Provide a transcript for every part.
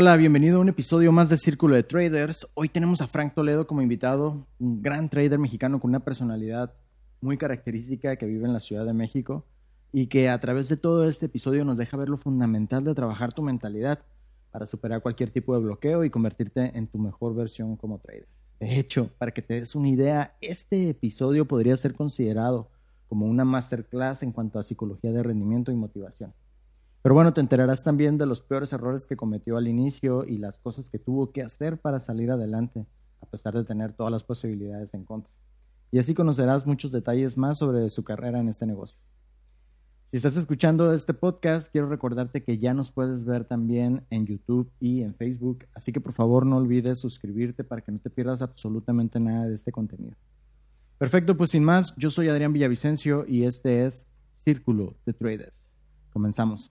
Hola, bienvenido a un episodio más de Círculo de Traders. Hoy tenemos a Frank Toledo como invitado, un gran trader mexicano con una personalidad muy característica que vive en la Ciudad de México y que a través de todo este episodio nos deja ver lo fundamental de trabajar tu mentalidad para superar cualquier tipo de bloqueo y convertirte en tu mejor versión como trader. De hecho, para que te des una idea, este episodio podría ser considerado como una masterclass en cuanto a psicología de rendimiento y motivación. Pero bueno, te enterarás también de los peores errores que cometió al inicio y las cosas que tuvo que hacer para salir adelante, a pesar de tener todas las posibilidades en contra. Y así conocerás muchos detalles más sobre su carrera en este negocio. Si estás escuchando este podcast, quiero recordarte que ya nos puedes ver también en YouTube y en Facebook, así que por favor no olvides suscribirte para que no te pierdas absolutamente nada de este contenido. Perfecto, pues sin más, yo soy Adrián Villavicencio y este es Círculo de Traders. Comenzamos.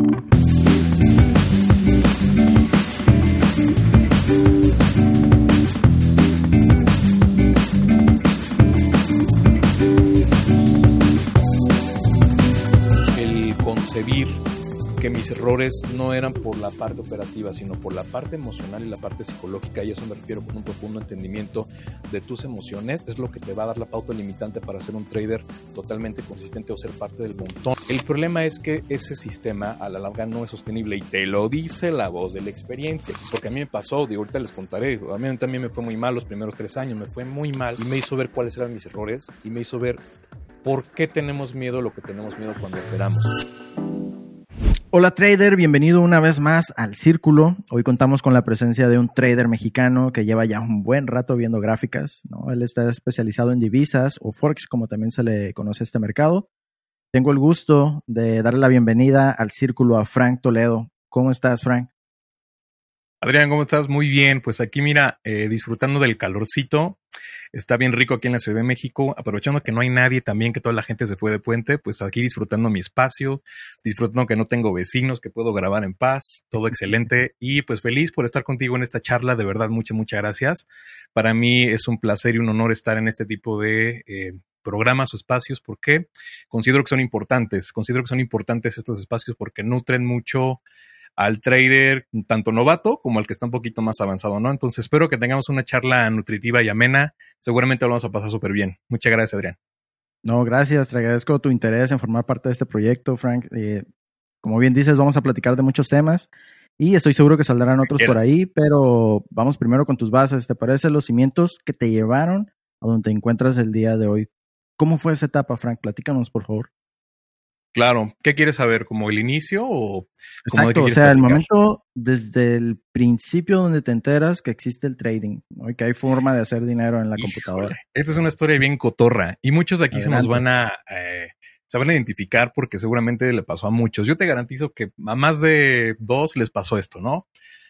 que mis errores no eran por la parte operativa, sino por la parte emocional y la parte psicológica, y eso me refiero con un profundo entendimiento de tus emociones, es lo que te va a dar la pauta limitante para ser un trader totalmente consistente o ser parte del montón. El problema es que ese sistema a la larga no es sostenible y te lo dice la voz de la experiencia, porque a mí me pasó, digo, ahorita les contaré, a mí también me fue muy mal los primeros tres años, me fue muy mal y me hizo ver cuáles eran mis errores y me hizo ver por qué tenemos miedo lo que tenemos miedo cuando operamos. Hola trader, bienvenido una vez más al Círculo. Hoy contamos con la presencia de un trader mexicano que lleva ya un buen rato viendo gráficas. ¿no? Él está especializado en divisas o forex, como también se le conoce a este mercado. Tengo el gusto de darle la bienvenida al Círculo a Frank Toledo. ¿Cómo estás, Frank? Adrián, ¿cómo estás? Muy bien, pues aquí mira, eh, disfrutando del calorcito. Está bien rico aquí en la Ciudad de México, aprovechando que no hay nadie también, que toda la gente se fue de puente, pues aquí disfrutando mi espacio, disfrutando que no tengo vecinos, que puedo grabar en paz, todo excelente y pues feliz por estar contigo en esta charla, de verdad, muchas, muchas gracias. Para mí es un placer y un honor estar en este tipo de eh, programas o espacios porque considero que son importantes, considero que son importantes estos espacios porque nutren mucho al trader tanto novato como al que está un poquito más avanzado, ¿no? Entonces espero que tengamos una charla nutritiva y amena. Seguramente lo vamos a pasar súper bien. Muchas gracias, Adrián. No, gracias. Te agradezco tu interés en formar parte de este proyecto, Frank. Eh, como bien dices, vamos a platicar de muchos temas y estoy seguro que saldrán otros por ahí, pero vamos primero con tus bases. ¿Te parece los cimientos que te llevaron a donde te encuentras el día de hoy? ¿Cómo fue esa etapa, Frank? Platícanos, por favor. Claro, ¿qué quieres saber? ¿Como el inicio o como Exacto, o sea, el momento desde el principio donde te enteras que existe el trading, ¿no? y que hay forma de hacer dinero en la Híjole, computadora. Esta es una historia bien cotorra y muchos de aquí Adelante. se nos van a eh, se van a identificar porque seguramente le pasó a muchos. Yo te garantizo que a más de dos les pasó esto, ¿no?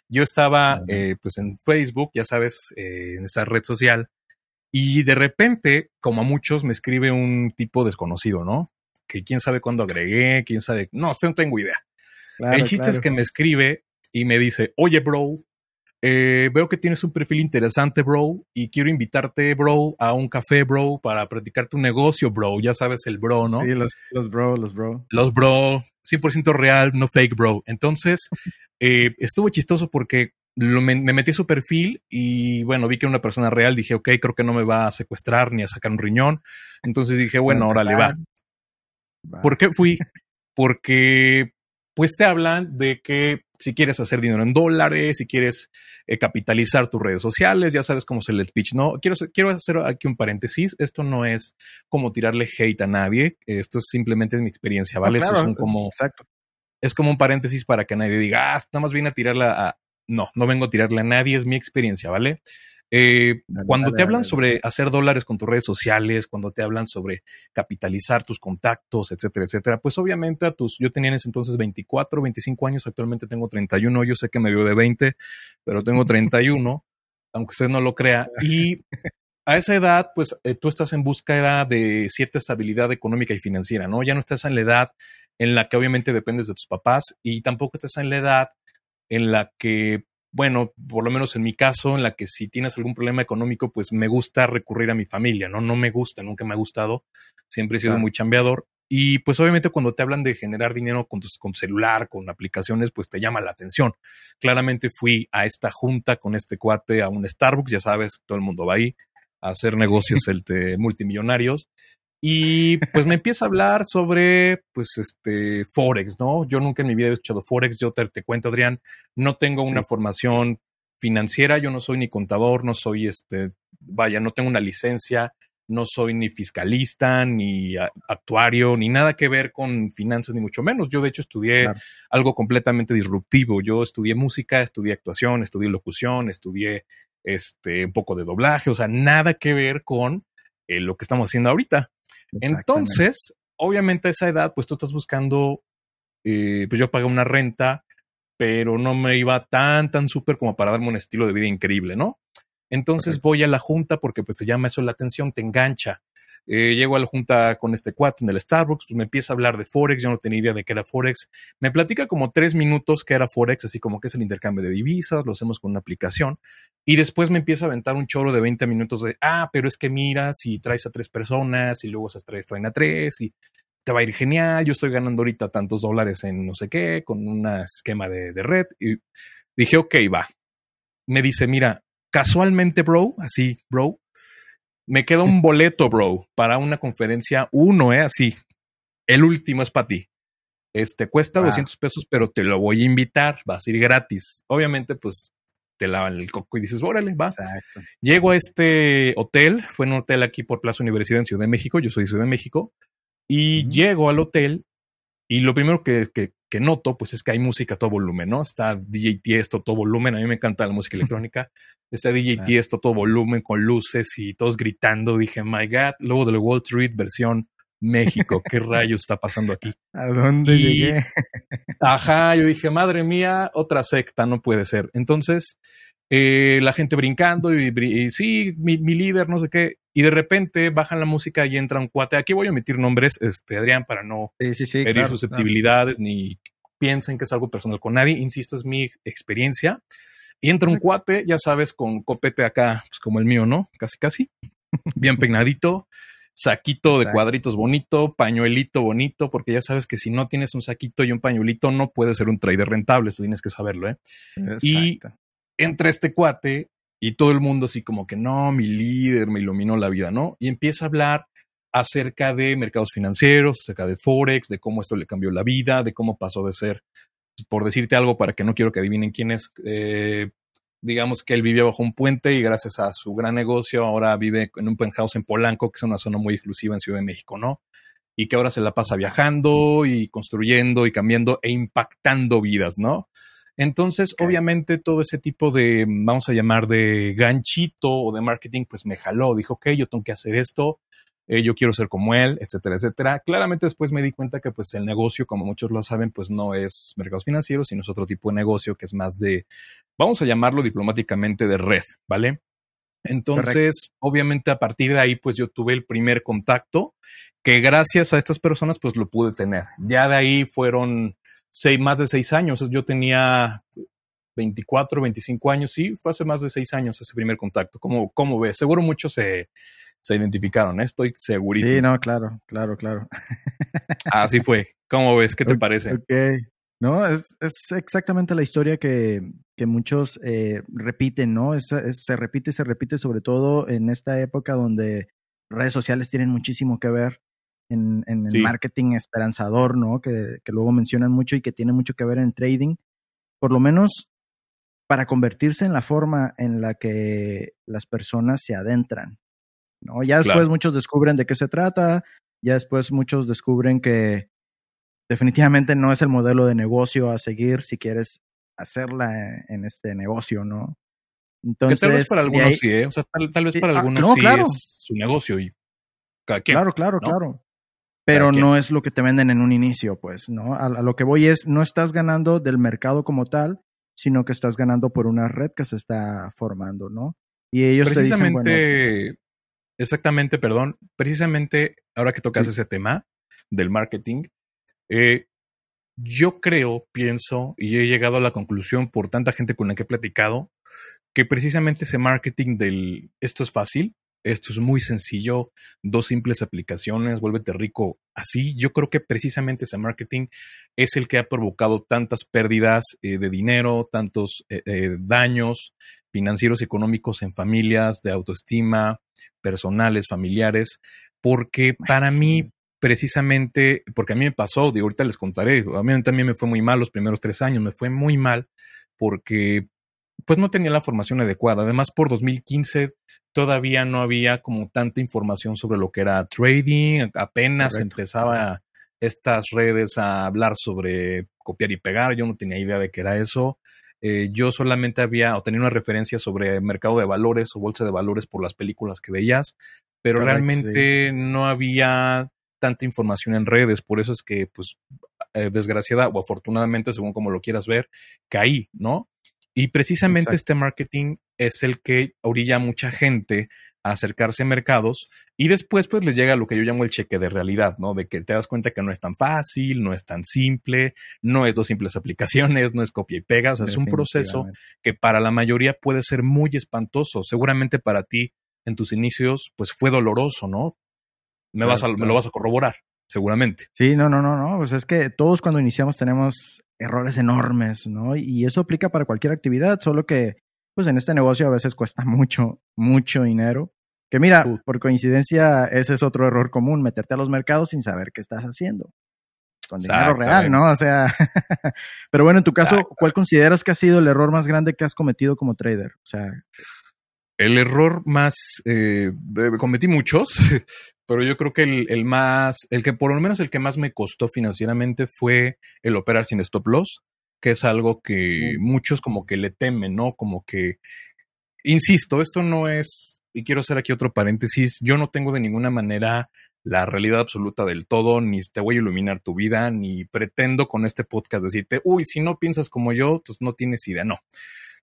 Yo estaba eh, pues en Facebook, ya sabes, eh, en esta red social y de repente, como a muchos, me escribe un tipo desconocido, ¿no? Que quién sabe cuándo agregué, quién sabe, no, no tengo idea. Claro, el chiste claro. es que me escribe y me dice, oye, bro, eh, veo que tienes un perfil interesante, bro, y quiero invitarte, bro, a un café, bro, para practicar tu negocio, bro. Ya sabes, el bro, ¿no? Sí, los, los bro, los bro. Los bro, 100% real, no fake, bro. Entonces, eh, estuvo chistoso porque lo, me, me, metí a su perfil y bueno, vi que era una persona real. Dije, ok, creo que no me va a secuestrar ni a sacar un riñón. Entonces dije, bueno, ahora le va. ¿Por qué fui? Porque pues te hablan de que si quieres hacer dinero en dólares, si quieres eh, capitalizar tus redes sociales, ya sabes cómo se el pitch. No, quiero, quiero hacer aquí un paréntesis. Esto no es como tirarle hate a nadie. Esto es simplemente es mi experiencia, ¿vale? No, claro, Esto es un como, exacto. es como un paréntesis para que nadie diga, ah, nada más viene a tirarla a. No, no vengo a tirarle a nadie, es mi experiencia, ¿vale? Eh, dale, cuando dale, te hablan dale, sobre hacer dólares con tus redes sociales, cuando te hablan sobre capitalizar tus contactos, etcétera, etcétera, pues obviamente a tus, yo tenía en ese entonces 24, 25 años, actualmente tengo 31, yo sé que me veo de 20, pero tengo 31, aunque usted no lo crea, y a esa edad, pues eh, tú estás en búsqueda de cierta estabilidad económica y financiera, ¿no? Ya no estás en la edad en la que obviamente dependes de tus papás y tampoco estás en la edad en la que bueno, por lo menos en mi caso, en la que si tienes algún problema económico, pues me gusta recurrir a mi familia, ¿no? No me gusta, nunca me ha gustado, siempre he sido muy chambeador. Y pues obviamente cuando te hablan de generar dinero con, con celular, con aplicaciones, pues te llama la atención. Claramente fui a esta junta con este cuate a un Starbucks, ya sabes, todo el mundo va ahí a hacer negocios el multimillonarios. Y pues me empieza a hablar sobre, pues, este, Forex, ¿no? Yo nunca en mi vida he escuchado Forex. Yo te, te cuento, Adrián, no tengo una formación financiera. Yo no soy ni contador, no soy, este, vaya, no tengo una licencia, no soy ni fiscalista, ni actuario, ni nada que ver con finanzas, ni mucho menos. Yo, de hecho, estudié algo completamente disruptivo. Yo estudié música, estudié actuación, estudié locución, estudié, este, un poco de doblaje, o sea, nada que ver con eh, lo que estamos haciendo ahorita. Entonces, obviamente a esa edad, pues tú estás buscando, eh, pues yo pagué una renta, pero no me iba tan, tan súper como para darme un estilo de vida increíble, ¿no? Entonces voy a la junta porque pues se llama eso la atención, te engancha. Eh, llego a la junta con este cuate en el Starbucks, pues me empieza a hablar de Forex, yo no tenía idea de qué era Forex. Me platica como tres minutos qué era Forex, así como que es el intercambio de divisas, lo hacemos con una aplicación. Y después me empieza a aventar un choro de 20 minutos de, ah, pero es que mira, si traes a tres personas y luego esas tres traen a tres y te va a ir genial, yo estoy ganando ahorita tantos dólares en no sé qué, con un esquema de, de red. Y dije, ok, va. Me dice, mira, casualmente, bro, así, bro, me queda un boleto, bro, para una conferencia, uno, ¿eh? Así. El último es para ti. Este cuesta 200 pesos, pero te lo voy a invitar, vas a ir gratis. Obviamente, pues te lavan el coco y dices, órale, va. Exacto. Llego a este hotel, fue en un hotel aquí por Plaza Universidad en Ciudad de México, yo soy de Ciudad de México, y llego al hotel y lo primero que, que, que, noto, pues es que hay música a todo volumen, ¿no? Está DJ Tiesto, todo volumen, a mí me encanta la música electrónica, está DJ Tiesto, todo volumen, con luces y todos gritando, dije, my God, luego de Wall Street versión México, ¿qué rayos está pasando aquí? ¿A dónde llegué? ajá, yo dije, madre mía, otra secta, no puede ser. Entonces, eh, la gente brincando y, sí, mi, líder, no sé qué, y de repente bajan la música y entra un cuate. Aquí voy a omitir nombres, este, Adrián, para no herir susceptibilidades ni piensen que es algo personal con nadie. Insisto, es mi experiencia. Y entra un cuate, ya sabes, con copete acá, pues como el mío, ¿no? Casi, casi. Bien peinadito saquito de cuadritos bonito, pañuelito bonito, porque ya sabes que si no tienes un saquito y un pañuelito no puedes ser un trader rentable, eso tienes que saberlo, ¿eh? Y entra este cuate y todo el mundo así como que no, mi líder me iluminó la vida, ¿no? Y empieza a hablar acerca de mercados financieros, acerca de Forex, de cómo esto le cambió la vida, de cómo pasó de ser, por decirte algo para que no quiero que adivinen quién es, eh, digamos que él vivía bajo un puente y gracias a su gran negocio ahora vive en un penthouse en Polanco, que es una zona muy exclusiva en Ciudad de México, ¿no? Y que ahora se la pasa viajando y construyendo y cambiando e impactando vidas, ¿no? Entonces, obviamente, todo ese tipo de, vamos a llamar de ganchito o de marketing, pues me jaló. Dijo, ok, yo tengo que hacer esto, eh, yo quiero ser como él, etcétera, etcétera. Claramente después me di cuenta que pues el negocio, como muchos lo saben, pues no es mercados financieros, sino es otro tipo de negocio que es más de vamos a llamarlo diplomáticamente de red, ¿vale? Entonces, obviamente a partir de ahí, pues yo tuve el primer contacto que gracias a estas personas, pues lo pude tener. Ya de ahí fueron seis, más de seis años. Yo tenía 24, 25 años, sí, fue hace más de seis años ese primer contacto. ¿Cómo, cómo ves? Seguro muchos se, se identificaron, ¿eh? estoy segurísimo. Sí, no, claro, claro, claro. Así fue. ¿Cómo ves? ¿Qué te parece? Ok. No, es, es exactamente la historia que, que muchos eh, repiten, ¿no? Es, se repite y se repite, sobre todo en esta época donde redes sociales tienen muchísimo que ver en, en el marketing esperanzador, ¿no? Que, que, luego mencionan mucho y que tiene mucho que ver en trading. Por lo menos para convertirse en la forma en la que las personas se adentran, ¿no? Ya después muchos descubren de qué se trata, ya después muchos descubren que definitivamente no es el modelo de negocio a seguir si quieres hacerla en este negocio, ¿no? Entonces, que tal vez para algunos sí, ¿eh? O sea, tal, vez para ah, algunos sí es su negocio y Claro, claro, claro. Pero no es lo que te venden en un inicio, pues, ¿no? A, lo que voy es, no estás ganando del mercado como tal, sino que estás ganando por una red que se está formando, ¿no? Y ellos precisamente, te dicen, exactamente, perdón, precisamente ahora que tocas ese tema del marketing, eh, yo creo, pienso, y he llegado a la conclusión por tanta gente con la que he platicado, que precisamente ese marketing del esto es fácil, esto es muy sencillo, dos simples aplicaciones, vuélvete rico así. Yo creo que precisamente ese marketing es el que ha provocado tantas pérdidas eh, de dinero, tantos eh, eh, daños financieros y económicos en familias, de autoestima, personales, familiares, porque para mí, precisamente, porque a mí me pasó, de ahorita les contaré, a mí también me fue muy mal los primeros tres años, me fue muy mal porque pues no tenía la formación adecuada. Además, por 2015 todavía no había como tanta información sobre lo que era trading, apenas empezaba estas redes a hablar sobre copiar y pegar, yo no tenía idea de qué era eso. Eh, yo solamente había o tenía una referencia sobre mercado de valores o bolsa de valores por las películas que veías, pero realmente no había tanta información en redes, por eso es que, pues, eh, desgraciada o afortunadamente, según como lo quieras ver, caí, ¿no? Y precisamente este marketing es el que orilla a mucha gente a acercarse a mercados y después pues les llega lo que yo llamo el cheque de realidad, ¿no? De que te das cuenta que no es tan fácil, no es tan simple, no es dos simples aplicaciones, no es copia y pega, o sea, es un proceso que para la mayoría puede ser muy espantoso. Seguramente para ti en tus inicios pues fue doloroso, ¿no? Me, vas a, me lo vas a corroborar, seguramente. Sí, no, no, no, no, pues es que todos cuando iniciamos tenemos errores enormes, ¿no? Y eso aplica para cualquier actividad, solo que pues en este negocio a veces cuesta mucho, mucho dinero. Que mira, por coincidencia, ese es otro error común, meterte a los mercados sin saber qué estás haciendo. Con dinero real, ¿no? O sea, pero bueno, en tu caso, ¿cuál consideras que ha sido el error más grande que has cometido como trader? O sea, el error más, eh, cometí muchos, pero yo creo que el, más, el que por lo menos el que más me costó financieramente fue el operar sin stop loss, que es algo que muchos como que le temen, ¿no? Como que, insisto, esto no es, y quiero hacer aquí otro paréntesis, yo no tengo de ninguna manera la realidad absoluta del todo, ni te voy a iluminar tu vida, ni pretendo con este podcast decirte, uy, si no piensas como yo, pues no tienes idea, no.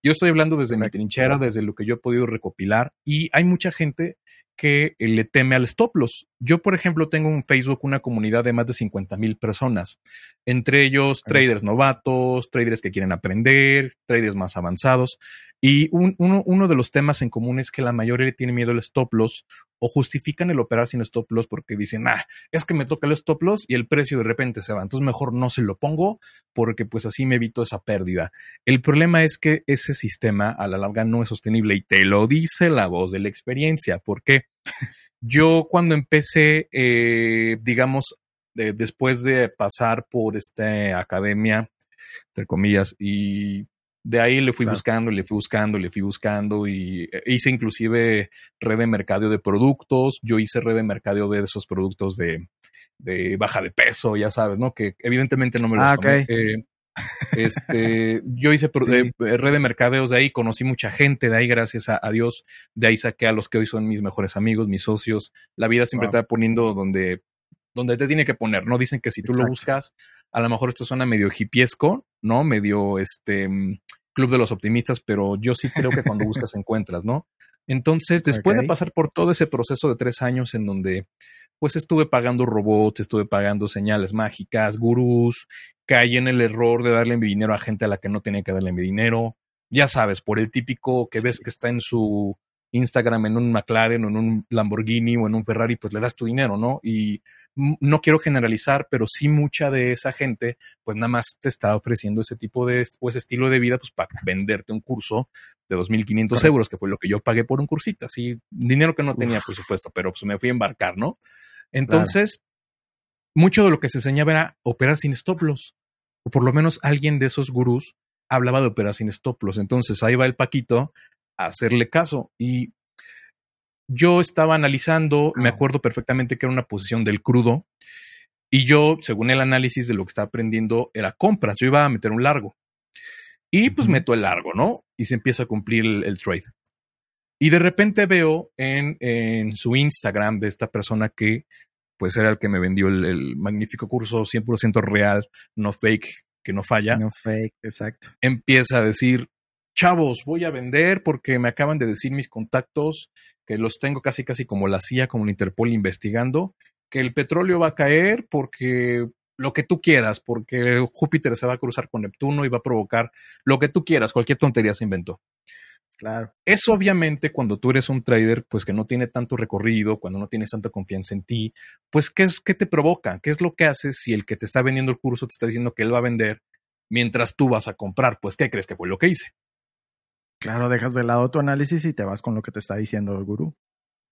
Yo estoy hablando desde mi trinchera, desde lo que yo he podido recopilar, y hay mucha gente que eh, le teme al stop loss. Yo, por ejemplo, tengo en Facebook una comunidad de más de 50 mil personas, entre ellos traders novatos, traders que quieren aprender, traders más avanzados. Y uno, uno, de los temas en común es que la mayoría tiene miedo al stop loss o justifican el operar sin stop loss porque dicen, ah, es que me toca el stop loss y el precio de repente se va. Entonces mejor no se lo pongo porque pues así me evito esa pérdida. El problema es que ese sistema a la larga no es sostenible y te lo dice la voz de la experiencia. porque Yo cuando empecé, eh, digamos, después de pasar por esta academia, entre comillas, y de ahí le fui buscando, le fui buscando, le fui buscando y eh, hice inclusive red de mercadeo de productos. Yo hice red de mercadeo de esos productos de, de baja de peso, ya sabes, ¿no? Que evidentemente no me lo ah, eh, este, yo hice eh, red de mercadeos de ahí, conocí mucha gente de ahí, gracias a, Dios. De ahí saqué a los que hoy son mis mejores amigos, mis socios. La vida siempre te va poniendo donde, donde te tiene que poner, ¿no? Dicen que si tú lo buscas, a lo mejor esto suena medio hipiesco, ¿no? Medio este mm, club de los optimistas, pero yo sí creo que cuando buscas encuentras, ¿no? Entonces, después de pasar por todo ese proceso de tres años en donde pues estuve pagando robots, estuve pagando señales mágicas, gurús, caí en el error de darle mi dinero a gente a la que no tenía que darle mi dinero. Ya sabes, por el típico que ves que está en su Instagram en un McLaren o en un Lamborghini o en un Ferrari, pues le das tu dinero, ¿no? Y no quiero generalizar, pero sí mucha de esa gente, pues nada más te está ofreciendo ese tipo de o ese estilo de vida, pues para venderte un curso de 2.500 euros, que fue lo que yo pagué por un cursito, así, dinero que no tenía, por supuesto, pero pues me fui a embarcar, ¿no? Entonces, mucho de lo que se enseñaba era operar sin stop loss, o por lo menos alguien de esos gurús hablaba de operar sin stop loss. Entonces ahí va el Paquito a hacerle caso y yo estaba analizando, me acuerdo perfectamente que era una posición del crudo y yo, según el análisis de lo que estaba aprendiendo, era compras. Yo iba a meter un largo y pues meto el largo, ¿no? Y se empieza a cumplir el, trade. Y de repente veo en, en, su Instagram de esta persona que pues era el que me vendió el, el magnífico curso 100% real, no fake, que no falla. No fake, exacto. Empieza a decir, chavos, voy a vender porque me acaban de decir mis contactos que los tengo casi casi como la CIA, como la Interpol investigando, que el petróleo va a caer porque lo que tú quieras, porque Júpiter se va a cruzar con Neptuno y va a provocar lo que tú quieras, cualquier tontería se inventó. Claro. Eso obviamente cuando tú eres un trader, pues que no tiene tanto recorrido, cuando no tienes tanta confianza en ti, pues ¿qué, es, qué te provoca? ¿Qué es lo que haces si el que te está vendiendo el curso te está diciendo que él va a vender mientras tú vas a comprar? Pues ¿qué crees que fue lo que hice? Claro, dejas de lado tu análisis y te vas con lo que te está diciendo el gurú.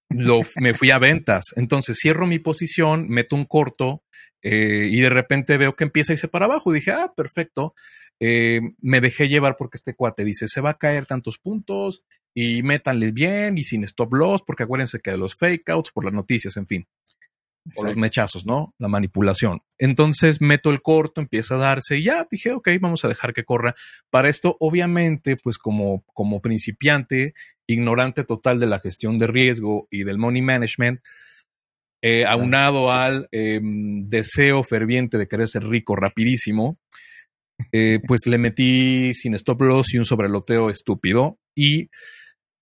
Lo, me fui a ventas. Entonces cierro mi posición, meto un corto eh, y de repente veo que empieza a irse para abajo. Dije, ah, perfecto. Eh, me dejé llevar porque este cuate dice, se va a caer tantos puntos y métanle bien y sin stop loss, porque acuérdense que de los fake outs, por las noticias, en fin. O los mechazos, ¿no? La manipulación. Entonces meto el corto, empieza a darse y ya dije, ok, vamos a dejar que corra. Para esto, obviamente, pues como, como principiante, ignorante total de la gestión de riesgo y del money management, eh, aunado al em, deseo ferviente de querer ser rico rapidísimo, eh, pues le metí sin stop loss y un sobreloteo estúpido y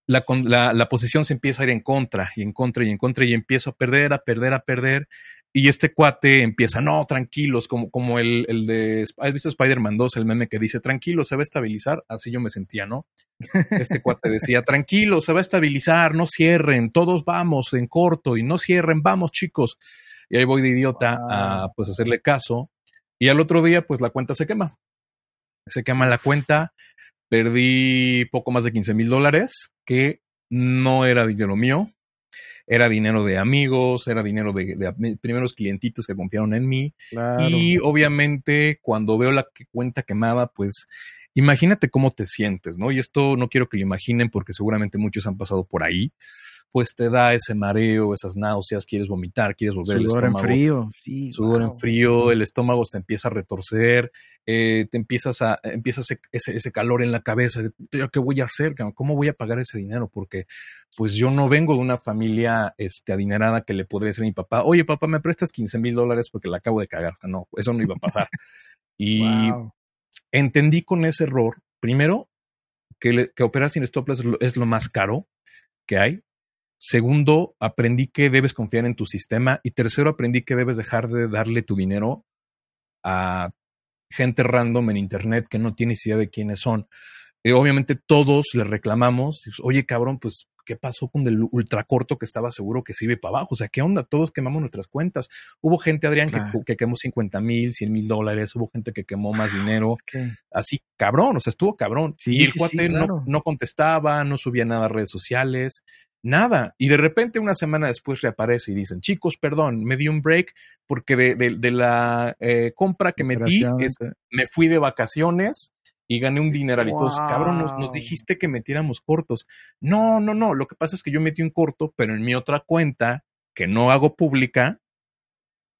la, la, la, posición se empieza a ir en contra y en contra y en contra y empiezo a perder, a perder, a perder. Y este cuate empieza, no, tranquilos, como, como el, el de, ¿has visto Spider-Man 2, el meme que dice, tranquilo, se va a estabilizar? Así yo me sentía, ¿no? Este cuate decía, tranquilo, se va a estabilizar, no cierren, todos vamos en corto y no cierren, vamos chicos. Y ahí voy de idiota a pues hacerle caso. Y al otro día, pues la cuenta se quema. Se quema la cuenta, perdí poco más de 15 mil dólares, que no era dinero mío, era dinero de amigos, era dinero de, primeros clientitos que confiaron en mí. Y obviamente cuando veo la cuenta quemada, pues imagínate cómo te sientes, ¿no? Y esto no quiero que lo imaginen porque seguramente muchos han pasado por ahí pues te da ese mareo, esas náuseas, quieres vomitar, quieres volver el estómago. en frío, sí. Sudor en frío, el estómago te empieza a retorcer, eh, te empiezas a, empiezas ese, ese, calor en la cabeza, de, ¿qué voy a hacer? ¿Cómo voy a pagar ese dinero? Porque pues yo no vengo de una familia este, adinerada que le podría decir a mi papá, oye papá, ¿me prestas 15 mil dólares porque la acabo de cagar? No, eso no iba a pasar. y entendí con ese error, primero, que, que operar sin stop es lo más caro que hay Segundo, aprendí que debes confiar en tu sistema. Y tercero, aprendí que debes dejar de darle tu dinero a gente random en Internet que no tienes idea de quiénes son. Eh, obviamente todos le reclamamos, oye cabrón, pues, ¿qué pasó con el ultracorto que estaba seguro que se iba para abajo? O sea, ¿qué onda? Todos quemamos nuestras cuentas. Hubo gente, Adrián, que, quemó 50 mil, 100 mil dólares, hubo gente que quemó más dinero. Así, cabrón, o sea, estuvo cabrón. y el cuate no, no, contestaba, no subía nada a redes sociales. Nada. Y de repente una semana después reaparece y dicen, chicos, perdón, me di un break porque de, de, la eh, compra que metí, me fui de vacaciones y gané un dineral y todos, cabrón, nos, dijiste que metiéramos cortos. No, no, no, lo que pasa es que yo metí un corto, pero en mi otra cuenta, que no hago pública,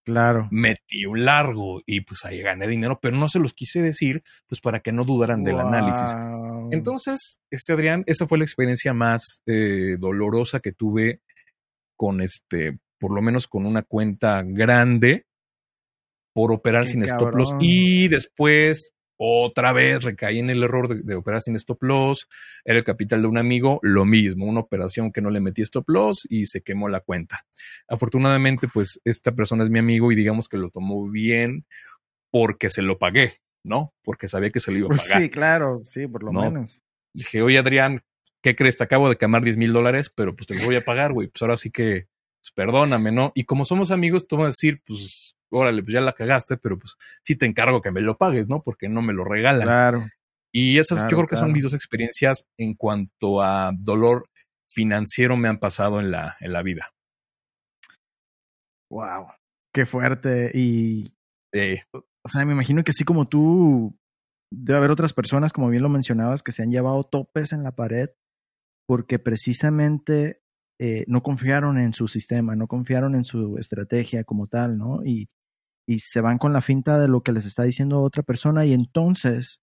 Claro. Metí un largo y pues ahí gané dinero, pero no se los quise decir, pues para que no dudaran del análisis. Entonces, este Adrián, esa fue la experiencia más eh, dolorosa que tuve con este, por lo menos con una cuenta grande por operar sin stop loss. Y después otra vez recaí en el error de, operar sin stop loss. Era el capital de un amigo, lo mismo, una operación que no le metí stop loss y se quemó la cuenta. Afortunadamente, pues esta persona es mi amigo y digamos que lo tomó bien porque se lo pagué, ¿no? Porque sabía que se lo iba a pues pagar. Sí, claro, sí, por lo menos. dije, oye Adrián, ¿qué crees? Te acabo de quemar 10 mil dólares, pero pues te lo voy a pagar, güey. Pues ahora sí que, pues, perdóname, ¿no? Y como somos amigos, tú vas a decir, pues órale, pues ya la cagaste, pero pues sí te encargo que me lo pagues, ¿no? Porque no me lo regalan. Claro. Y esas yo creo que son mis dos experiencias en cuanto a dolor financiero me han pasado en la, en la vida. Wow, qué fuerte. Y, o sea, me imagino que así como tú, debe haber otras personas, como bien lo mencionabas, que se han llevado topes en la pared porque precisamente eh, no confiaron en su sistema, no confiaron en su estrategia como tal, ¿no? Y, y se van con la finta de lo que les está diciendo otra persona y entonces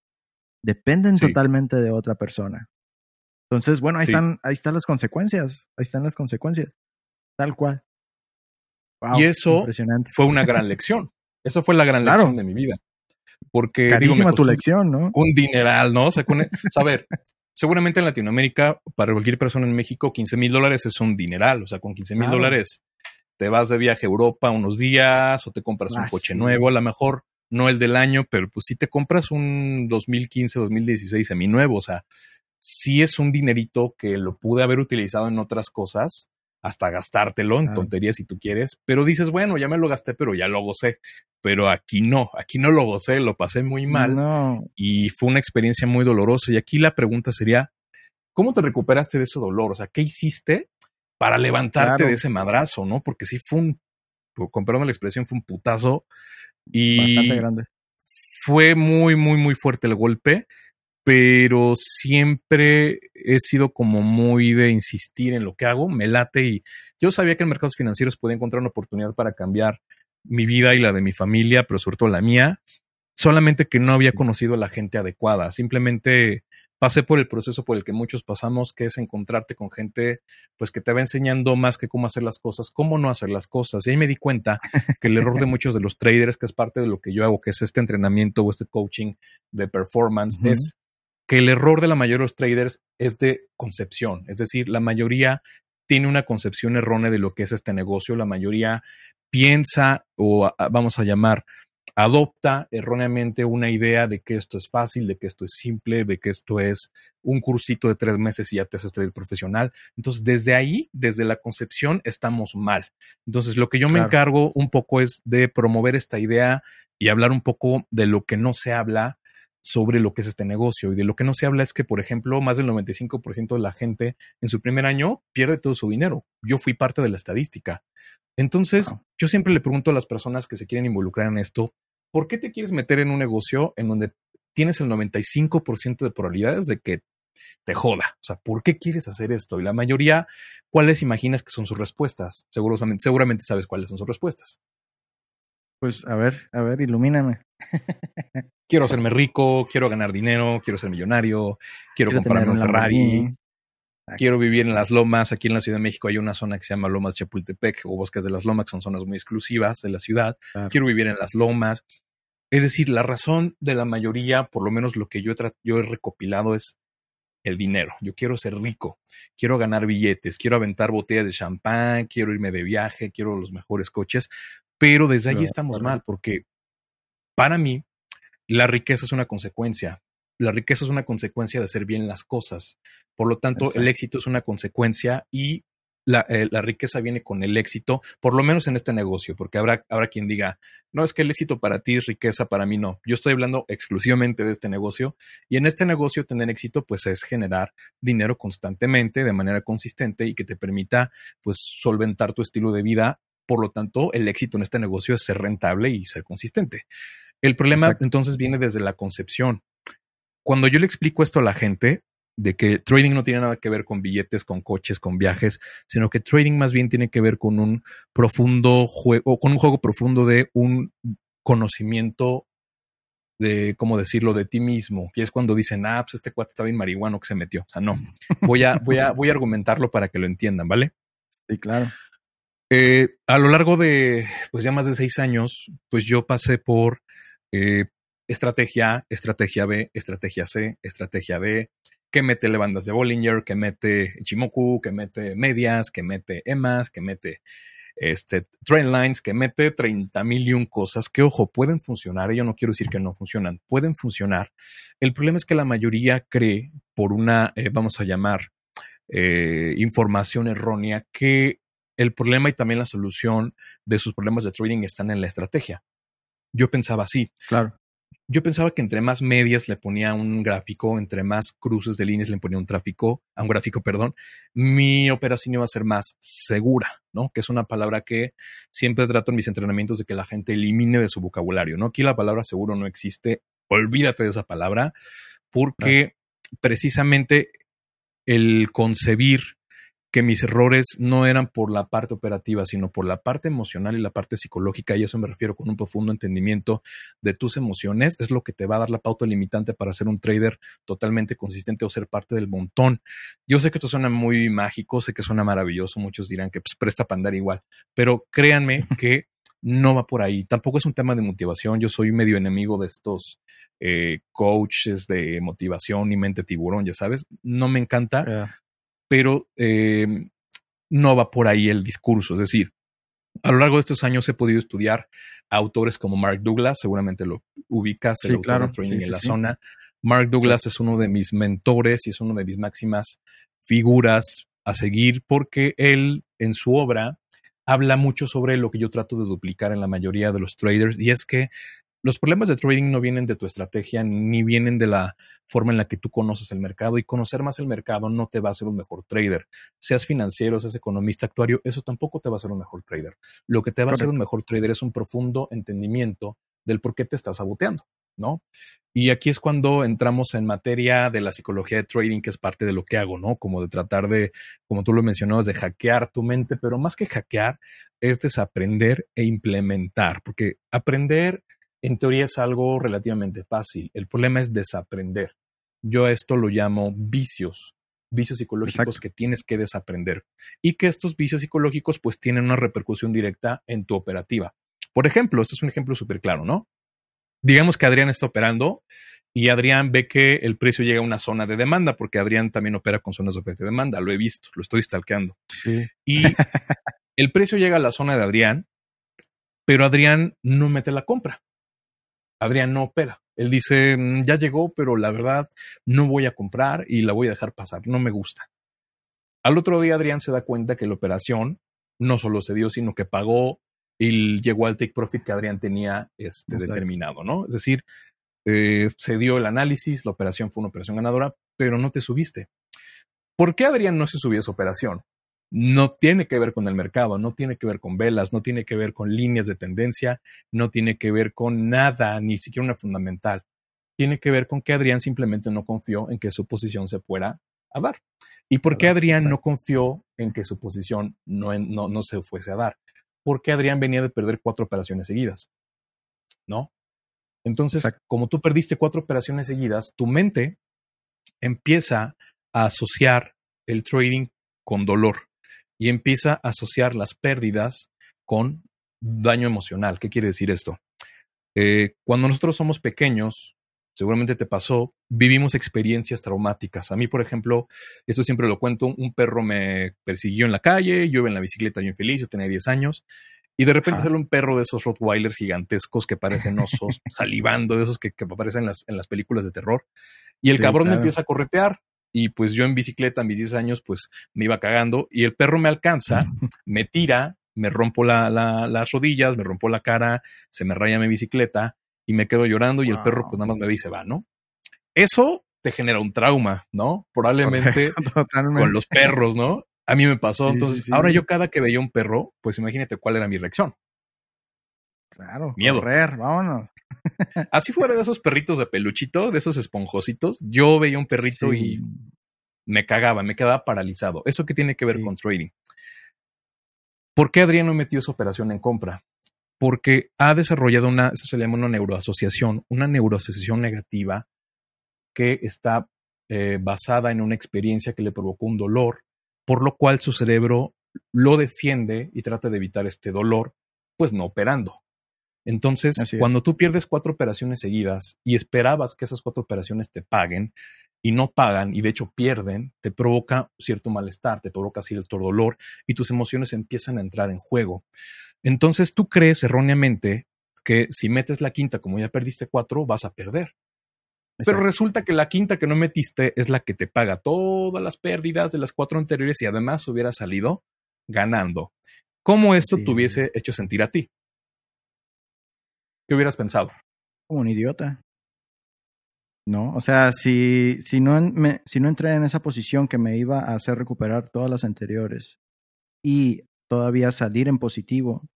dependen totalmente de otra persona. Entonces, bueno, ahí están, ahí están las consecuencias, ahí están las consecuencias, tal cual. y eso fue una gran lección. Eso fue la gran lección de mi vida. Porque Carísima tu lección, ¿no? Un dineral, ¿no? O sea, a ver, seguramente en Latinoamérica, para cualquier persona en México, 15 mil dólares es un dineral. O sea, con 15 mil dólares te vas de viaje a Europa unos días o te compras un Ah, coche sí. nuevo, a lo mejor no el del año, pero pues si te compras un 2015, 2016 seminuevo, o sea, sí es un dinerito que lo pude haber utilizado en otras cosas, hasta gastártelo en tonterías si tú quieres, pero dices, bueno, ya me lo gasté, pero ya lo gocé, pero aquí no, aquí no lo gocé, lo pasé muy mal No, y fue una experiencia muy dolorosa. Y aquí la pregunta sería, ¿cómo te recuperaste de ese dolor? O sea, ¿qué hiciste para levantarte Claro. de ese madrazo, no? Porque sí fue un, con perdón la expresión, fue un putazo y bastante grande. fue muy, muy, muy fuerte el golpe, pero siempre he sido como muy de insistir en lo que hago, me late y yo sabía que en mercados financieros podía encontrar una oportunidad para cambiar mi vida y la de mi familia, pero sobre todo la mía, solamente que no había conocido a la gente adecuada, simplemente pasé por el proceso por el que muchos pasamos, que es encontrarte con gente pues que te va enseñando más que cómo hacer las cosas, cómo no hacer las cosas. Y ahí me di cuenta que el error de muchos de los traders, que es parte de lo que yo hago, que es este entrenamiento o este coaching de performance, es que el error de la mayoría de los traders es de concepción. Es decir, la mayoría tiene una concepción errónea de lo que es este negocio. La mayoría piensa o vamos a llamar adopta erróneamente una idea de que esto es fácil, de que esto es simple, de que esto es un cursito de tres meses y ya te haces trader profesional. Entonces, desde ahí, desde la concepción, estamos mal. Entonces, lo que yo me encargo un poco es de promover esta idea y hablar un poco de lo que no se habla sobre lo que es este negocio. Y de lo que no se habla es que, por ejemplo, más del 95% de la gente en su primer año pierde todo su dinero. Yo fui parte de la estadística. Entonces, Wow. yo siempre le pregunto a las personas que se quieren involucrar en esto, ¿por qué te quieres meter en un negocio en donde tienes el 95% de probabilidades de que te joda? O sea, ¿por qué quieres hacer esto? Y la mayoría, ¿cuáles imaginas que son sus respuestas? Seguramente, seguramente sabes cuáles son sus respuestas. Pues a ver, a ver, ilumíname. Quiero hacerme rico, quiero ganar dinero, quiero ser millonario, quiero, Quiero comprarme un Ferrari, quiero vivir en las lomas. Aquí en la Ciudad de México hay una zona que se llama Lomas Chapultepec o Bosques de las Lomas, que son zonas muy exclusivas de la ciudad. Claro. Quiero vivir en las lomas. Es decir, la razón de la mayoría, por lo menos lo que yo he, yo he recopilado es el dinero. Yo quiero ser rico, quiero ganar billetes, quiero aventar botellas de champán, quiero irme de viaje, quiero los mejores coches, pero desde allí Pero, estamos mal porque para mí la riqueza es una consecuencia. La riqueza es una consecuencia de hacer bien las cosas. Por lo tanto, el éxito es una consecuencia y la, eh, la riqueza viene con el éxito, por lo menos en este negocio, porque habrá, habrá quien diga, no, es que el éxito para ti es riqueza, para mí no. Yo estoy hablando exclusivamente de este negocio y en este negocio tener éxito pues es generar dinero constantemente, de manera consistente y que te permita pues solventar tu estilo de vida. Por lo tanto, el éxito en este negocio es ser rentable y ser consistente. El problema Exacto. entonces viene desde la concepción. Cuando yo le explico esto a la gente, de que trading no tiene nada que ver con billetes, con coches, con viajes, sino que trading más bien tiene que ver con un profundo juego, con un juego profundo de un conocimiento de, ¿cómo decirlo?, de ti mismo. Y es cuando dicen, ah, pues este cuate está bien marihuano que se metió. O sea, no. Voy a, voy a, voy a argumentarlo para que lo entiendan, ¿vale? Sí, claro. Eh, a lo largo de, pues ya más de seis años, pues yo pasé por eh, estrategia A, estrategia B, estrategia C, estrategia D, que mete levandas de Bollinger, que mete Ichimoku, que mete medias, que mete EMAS, que mete este, trend lines, que mete 30 mil y un cosas que, ojo, pueden funcionar. Yo no quiero decir que no funcionan, pueden funcionar. El problema es que la mayoría cree por una, eh, vamos a llamar, eh, información errónea que el problema y también la solución de sus problemas de trading están en la estrategia. Yo pensaba así. Claro. Yo pensaba que entre más medias le ponía un gráfico, entre más cruces de líneas le ponía un tráfico, a un gráfico, perdón, mi operación iba a ser más segura, ¿no? Que es una palabra que siempre trato en mis entrenamientos de que la gente elimine de su vocabulario, ¿no? Aquí la palabra seguro no existe. Olvídate de esa palabra, porque precisamente el concebir que mis errores no eran por la parte operativa, sino por la parte emocional y la parte psicológica, y eso me refiero con un profundo entendimiento de tus emociones, es lo que te va a dar la pauta limitante para ser un trader totalmente consistente o ser parte del montón. Yo sé que esto suena muy mágico, sé que suena maravilloso, muchos dirán que pues, presta para andar igual, pero créanme que no va por ahí. Tampoco es un tema de motivación, yo soy medio enemigo de estos eh, coaches de motivación y mente tiburón, ya sabes, no me encanta Yeah. Pero eh, no va por ahí el discurso. Es decir, A lo largo de estos años he podido estudiar autores como Mark Douglas, seguramente lo ubicas, el autor de Training en la zona. Mark Douglas es uno de mis mentores y es uno de mis máximas figuras a seguir porque él en su obra habla mucho sobre lo que yo trato de duplicar en la mayoría de los traders y es que los problemas de trading no vienen de tu estrategia ni vienen de la forma en la que tú conoces el mercado y conocer más el mercado no te va a hacer un mejor trader. Seas financiero, seas economista, actuario, eso tampoco te va a hacer un mejor trader. Lo que te va a hacer un mejor trader es un profundo entendimiento del por qué te estás saboteando, ¿no? Y aquí es cuando entramos en materia de la psicología de trading, que es parte de lo que hago, ¿no? Como de tratar de, como tú lo mencionabas, de hackear tu mente, pero más que hackear, es desaprender e implementar, porque aprender en teoría es algo relativamente fácil. El problema es desaprender. Yo a esto lo llamo vicios, vicios psicológicos que tienes que desaprender y que estos vicios psicológicos pues tienen una repercusión directa en tu operativa. Por ejemplo, este es un ejemplo súper claro, ¿no? Digamos que Adrián está operando y Adrián ve que el precio llega a una zona de demanda, porque Adrián también opera con zonas de oferta y demanda, lo he visto, lo estoy stalkeando. Y el precio llega a la zona de Adrián, pero Adrián no mete la compra. Adrián no opera. Él dice, mm, ya llegó, pero la verdad no voy a comprar y la voy a dejar pasar, no me gusta. Al otro día Adrián se da cuenta que la operación no solo se dio, sino que pagó y llegó al take profit que Adrián tenía este, determinado, ¿no? Es decir, eh, se dio el análisis, la operación fue una operación ganadora, pero no te subiste. ¿Por qué Adrián no se subió a esa operación? No tiene que ver con el mercado, no tiene que ver con velas, no tiene que ver con líneas de tendencia, no tiene que ver con nada, ni siquiera una fundamental. Tiene que ver con que Adrián simplemente no confió en que su posición se fuera a dar. ¿Y por qué Adrián no confió en que su posición no, no, no se fuese a dar? Porque Adrián venía de perder cuatro operaciones seguidas. ¿No? Entonces, como tú perdiste cuatro operaciones seguidas, tu mente empieza a asociar el trading con dolor y empieza a asociar las pérdidas con daño emocional. ¿Qué quiere decir esto? Eh, cuando nosotros somos pequeños, seguramente te pasó, vivimos experiencias traumáticas. A mí, por ejemplo, esto siempre lo cuento, un perro me persiguió en la calle, yo iba en la bicicleta yo infeliz, yo tenía 10 años, y de repente sale un perro de esos Rottweilers gigantescos que parecen osos, salivando, de esos que, aparecen en las, en las, películas de terror, y el cabrón me empieza a corretear, y pues yo en bicicleta a mis 10 años pues me iba cagando y el perro me alcanza, me tira, me rompo la, las rodillas, me rompo la cara, se me raya mi bicicleta y me quedo llorando y el perro pues nada más me ve y se va, ¿no? Eso te genera un trauma, ¿no? Probablemente con los perros, ¿no? A mí me pasó. Entonces, ahora yo cada que veía un perro, pues imagínate cuál era mi reacción. Claro, miedo. Correr, vámonos. Así fuera de esos perritos de peluchito, de esos esponjositos, yo veía un perrito y me cagaba, me quedaba paralizado. ¿Eso qué tiene que ver con trading? ¿Por qué Adrián no metió esa operación en compra? Porque ha desarrollado una, eso se llama una neuroasociación, una neuroasociación negativa que está eh, basada en una experiencia que le provocó un dolor, por lo cual su cerebro lo defiende y trata de evitar este dolor, pues no operando. Entonces, cuando tú pierdes cuatro operaciones seguidas y esperabas que esas cuatro operaciones te paguen y no pagan y de hecho pierden, te provoca cierto malestar, te provoca cierto dolor y tus emociones empiezan a entrar en juego. Entonces tú crees erróneamente que si metes la quinta como ya perdiste cuatro, vas a perder. Pero resulta que la quinta que no metiste es la que te paga todas las pérdidas de las cuatro anteriores y además hubiera salido ganando. ¿Cómo esto te hubiese hecho sentir a ti? ¿Qué hubieras pensado? Como un idiota. ¿no? O sea, si, si, no, me, si no entré en esa posición que me iba a hacer recuperar todas las anteriores y todavía salir en positivo,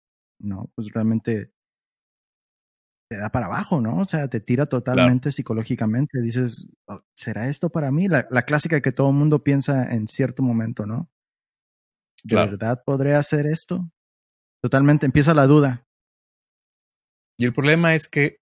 ¿no? Pues realmente te da para abajo, ¿no? O sea, te tira totalmente psicológicamente. Dices, oh, ¿será esto para mí? La, la clásica que todo el mundo piensa en cierto momento, ¿no? ¿De verdad podré hacer esto? Totalmente empieza la duda. Y el problema es que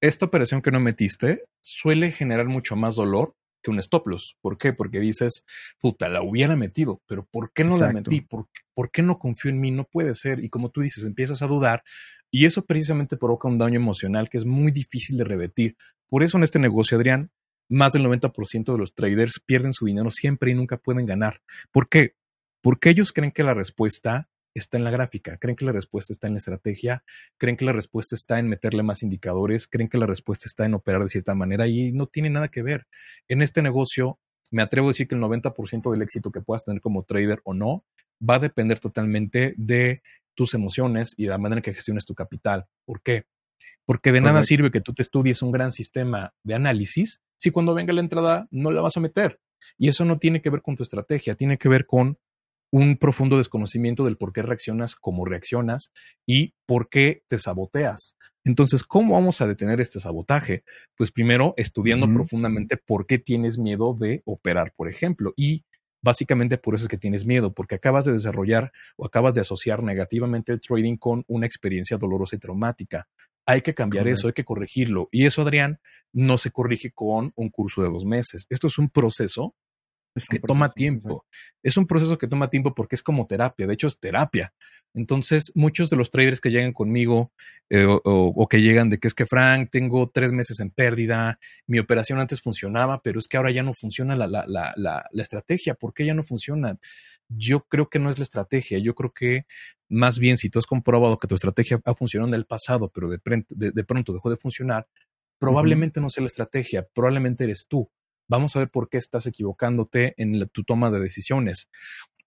esta operación que no metiste suele generar mucho más dolor que un stop loss. ¿Por qué? Porque dices, puta, la hubiera metido, pero ¿por qué no la metí? ¿Por, ¿Por, qué no confío en mí? No puede ser. Y como tú dices, empiezas a dudar y eso precisamente provoca un daño emocional que es muy difícil de revertir. Por eso en este negocio, Adrián, más del 90% de los traders pierden su dinero siempre y nunca pueden ganar. ¿Por qué? Porque ellos creen que la respuesta está en la gráfica, creen que la respuesta está en la estrategia, creen que la respuesta está en meterle más indicadores, creen que la respuesta está en operar de cierta manera y no tiene nada que ver. En este negocio, me atrevo a decir que el 90% del éxito que puedas tener como trader o no va a depender totalmente de tus emociones y de la manera en que gestiones tu capital. ¿Por qué? Porque de nada sirve que tú te estudies un gran sistema de análisis si cuando venga la entrada no la vas a meter. Y eso no tiene que ver con tu estrategia, tiene que ver con un profundo desconocimiento del por qué reaccionas como reaccionas y por qué te saboteas. Entonces, ¿cómo vamos a detener este sabotaje? Pues primero estudiando profundamente por qué tienes miedo de operar, por ejemplo, y básicamente por eso es que tienes miedo, porque acabas de desarrollar o acabas de asociar negativamente el trading con una experiencia dolorosa y traumática. Hay que cambiar eso, hay que corregirlo. Y eso, Adrián, no se corrige con un curso de dos meses. Esto es un proceso que toma tiempo. Es un proceso que toma tiempo porque es como terapia. De hecho, es terapia. Entonces, muchos de los traders que llegan conmigo eh, o, que llegan de que es que Frank, tengo tres meses en pérdida, mi operación antes funcionaba, pero es que ahora ya no funciona la, la, la, la, estrategia. ¿Por qué ya no funciona? Yo creo que no es la estrategia. Yo creo que más bien si tú has comprobado que tu estrategia ha funcionado en el pasado, pero de, de, pronto dejó de funcionar, probablemente no sea la estrategia, probablemente eres tú. Vamos a ver por qué estás equivocándote en tu toma de decisiones.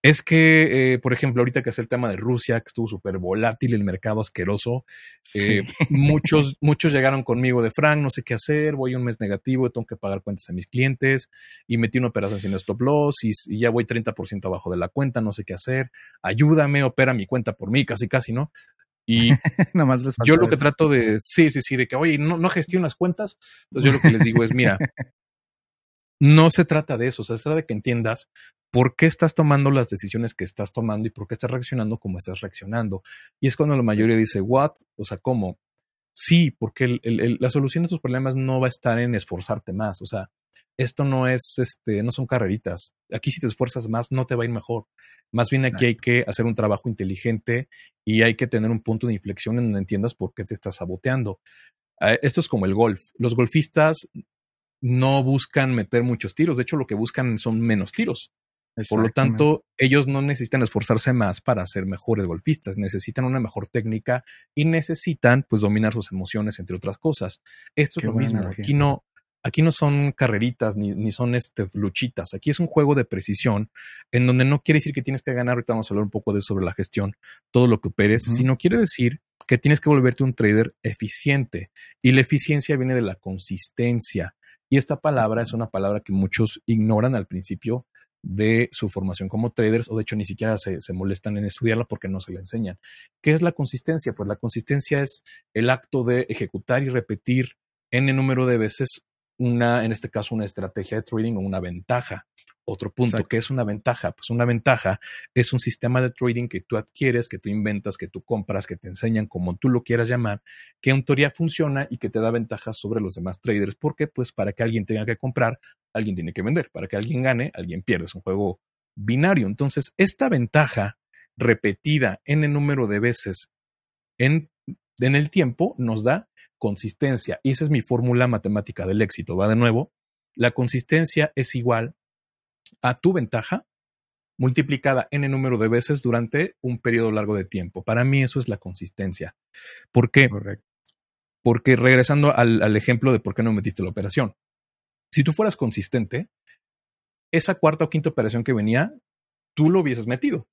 Es que, eh, por ejemplo, ahorita que es el tema de Rusia, que estuvo súper volátil, el mercado asqueroso, eh, muchos, muchos llegaron conmigo de Frank, no sé qué hacer, voy un mes negativo, tengo que pagar cuentas a mis clientes y metí una operación sin stop loss y, ya voy 30% abajo de la cuenta, no sé qué hacer, ayúdame, opera mi cuenta por mí, casi, casi, ¿no? Y yo lo que trato de, sí, sí, sí, de que, oye, no, no gestiono las cuentas. Entonces yo lo que les digo es, mira, no se trata de eso, se trata de que entiendas por qué estás tomando las decisiones que estás tomando y por qué estás reaccionando como estás reaccionando. Y es cuando la mayoría dice, ¿what? O sea, ¿cómo? Sí, porque la solución a tus problemas no va a estar en esforzarte más. O sea, esto no es, este, no son carreritas. Aquí si te esfuerzas más, no te va a ir mejor. Más bien aquí hay que hacer un trabajo inteligente y hay que tener un punto de inflexión en donde entiendas por qué te estás saboteando. Ah, esto es como el golf. Los golfistas no buscan meter muchos tiros, de hecho lo que buscan son menos tiros. Por lo tanto, ellos no necesitan esforzarse más para ser mejores golfistas, necesitan una mejor técnica y necesitan pues dominar sus emociones, entre otras cosas. Esto es lo mismo. Aquí no, aquí no son carreritas ni, ni son este, luchitas. Aquí es un juego de precisión en donde no quiere decir que tienes que ganar. Ahorita vamos a hablar un poco de sobre la gestión, todo lo que operes, sino quiere decir que tienes que volverte un trader eficiente. Y la eficiencia viene de la consistencia. Y esta palabra es una palabra que muchos ignoran al principio de su formación como traders o de hecho ni siquiera se, molestan en estudiarla porque no se la enseñan. ¿Qué es la consistencia? Pues la consistencia es el acto de ejecutar y repetir n número de veces una, en este caso, una estrategia de trading o una ventaja. Otro punto, ¿qué es una ventaja? Pues una ventaja es un sistema de trading que tú adquieres, que tú inventas, que tú compras, que te enseñan como tú lo quieras llamar, que en teoría funciona y que te da ventajas sobre los demás traders. ¿Por qué? Pues para que alguien tenga que comprar, alguien tiene que vender. Para que alguien gane, alguien pierde. Es un juego binario. Entonces, esta ventaja repetida en el número de veces en, en el tiempo nos da consistencia. Y esa es mi fórmula matemática del éxito. Va de nuevo. La consistencia es igual a tu ventaja multiplicada en el número de veces durante un periodo largo de tiempo. Para mí eso es la consistencia. ¿Por qué? Porque regresando al, al ejemplo de por qué no metiste la operación. Si tú fueras consistente, esa cuarta o quinta operación que venía, tú lo hubieses metido.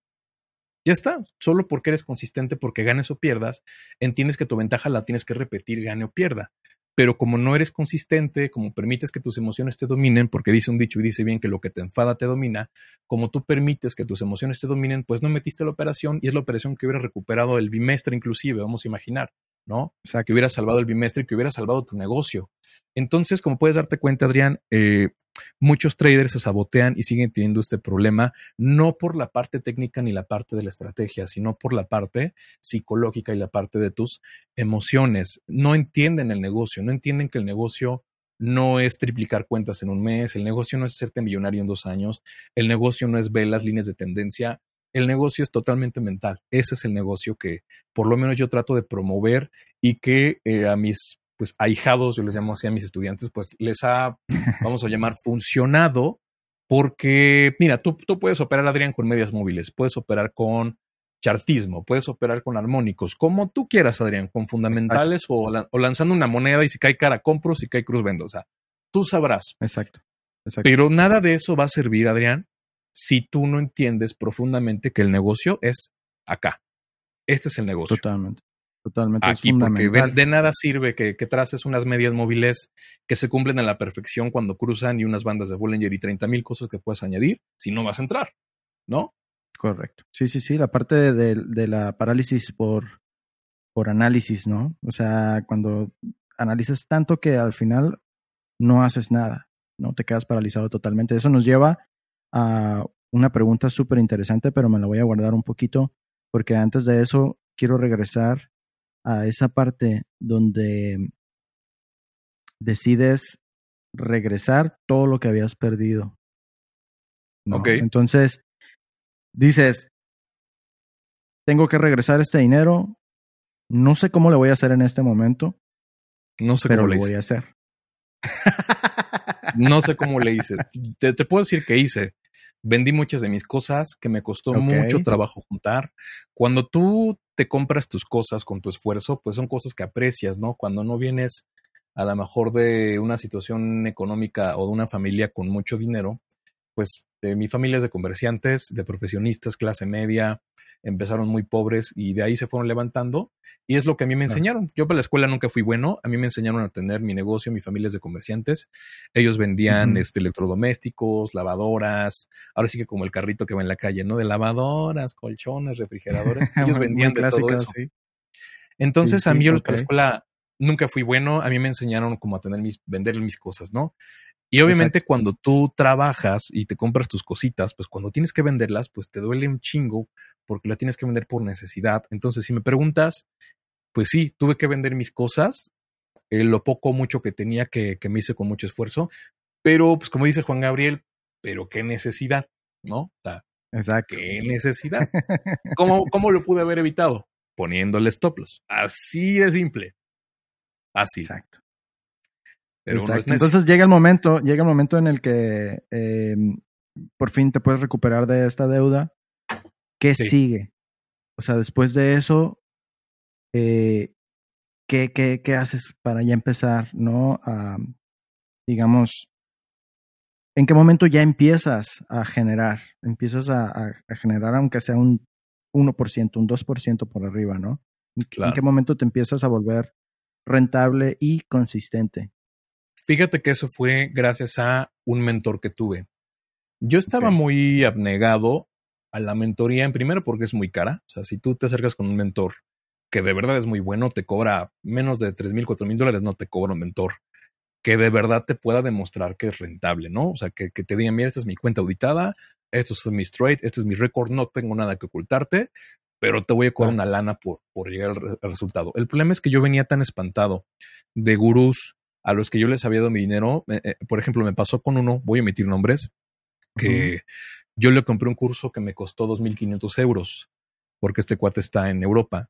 Ya está, solo porque eres consistente, porque ganes o pierdas, entiendes que tu ventaja la tienes que repetir, gane o pierda. Pero como no eres consistente, como permites que tus emociones te dominen, porque dice un dicho y dice bien que lo que te enfada te domina, como tú permites que tus emociones te dominen, pues no metiste la operación y es la operación que hubiera recuperado el bimestre inclusive, vamos a imaginar, ¿no? O sea, que hubiera salvado el bimestre y que hubiera salvado tu negocio. Entonces, como puedes darte cuenta, Adrián, eh, muchos traders se sabotean y siguen teniendo este problema, no por la parte técnica ni la parte de la estrategia, sino por la parte psicológica y la parte de tus emociones. No entienden el negocio, no entienden que el negocio no es triplicar cuentas en un mes, el negocio no es hacerte millonario en dos años, el negocio no es ver las líneas de tendencia, el negocio es totalmente mental. Ese es el negocio que por lo menos yo trato de promover y que eh, a mis pues ahijados, yo les llamo así a mis estudiantes, pues les ha, vamos a llamar, funcionado porque, mira, tú, tú puedes operar, Adrián, con medias móviles, puedes operar con chartismo, puedes operar con armónicos, como tú quieras, Adrián, con fundamentales o, lanzando una moneda y si cae cara compro, si cae cruz vendo. O sea, tú sabrás. Exacto. Pero nada de eso va a servir, Adrián, si tú no entiendes profundamente que el negocio es acá. Este es el negocio. Totalmente. Totalmente. Aquí, porque de, nada sirve que, que, traces unas medias móviles que se cumplen a la perfección cuando cruzan y unas bandas de Bollinger y 30 mil cosas que puedes añadir si no vas a entrar, ¿no? Correcto. Sí, sí, sí. La parte de, de la parálisis por, por análisis, ¿no? O sea, cuando analizas tanto que al final no haces nada, ¿no? Te quedas paralizado totalmente. Eso nos lleva a una pregunta súper interesante, pero me la voy a guardar un poquito, porque antes de eso quiero regresar a esa parte donde decides regresar todo lo que habías perdido. Ok. Entonces, dices, tengo que regresar este dinero, no sé cómo le voy a hacer en este momento. No sé pero cómo lo voy a hacer. no sé cómo le hice. Te, puedo decir que hice. Vendí muchas de mis cosas que me costó mucho trabajo juntar. Cuando tú te compras tus cosas con tu esfuerzo, pues son cosas que aprecias, ¿no? Cuando no vienes a lo mejor de una situación económica o de una familia con mucho dinero, pues mi familia es de comerciantes, de profesionistas, clase media, empezaron muy pobres y de ahí se fueron levantando. Y es lo que a mí me enseñaron. Yo para la escuela nunca fui bueno. A mí me enseñaron a tener mi negocio, mi familia es de comerciantes. Ellos vendían este, electrodomésticos, lavadoras. Ahora sí que como el carrito que va en la calle, ¿no? De lavadoras, colchones, refrigeradores. Ellos vendían de todo eso. Entonces a mí yo para la escuela nunca fui bueno. A mí me enseñaron como a tener mis, vender mis cosas, ¿no? Y obviamente cuando tú trabajas y te compras tus cositas, pues cuando tienes que venderlas, pues te duele un chingo porque las tienes que vender por necesidad. Entonces, si me preguntas, pues sí, tuve que vender mis cosas, eh, lo poco o mucho que tenía que, que me hice con mucho esfuerzo, pero pues como dice Juan Gabriel, pero qué necesidad, ¿no? Exacto. ¿Qué necesidad? ¿Cómo, ¿Cómo lo pude haber evitado? Poniéndole stop loss. Así de simple. Así. Exacto. Entonces llega el momento, llega el momento en el que em, por fin te puedes recuperar de esta deuda. ¿Qué sigue? O sea, después de eso, eh, ¿qué, qué, qué, haces para ya empezar, no? A, digamos, ¿en qué momento ya empiezas a generar? Empiezas a, generar, aunque sea un 1%, un 2% por arriba, ¿no? ¿En qué momento te empiezas a volver rentable y consistente? Fíjate que eso fue gracias a un mentor que tuve. Yo estaba muy abnegado a la mentoría en primero porque es muy cara. O sea, si tú te acercas con un mentor que de verdad es muy bueno, te cobra menos de 3 mil, 4 mil dólares, no te cobra un mentor que de verdad te pueda demostrar que es rentable, ¿no? O sea, que, te digan, mira, esta es mi cuenta auditada, esto es mi straight, este es mi récord, no tengo nada que ocultarte, pero te voy a cobrar una lana por, por llegar al, al, resultado. El problema es que yo venía tan espantado de gurús a los que yo les había dado mi dinero. Eh, eh, por ejemplo, me pasó con uno, voy a emitir nombres, que yo le compré un curso que me costó 2.500 euros, porque este cuate está en Europa.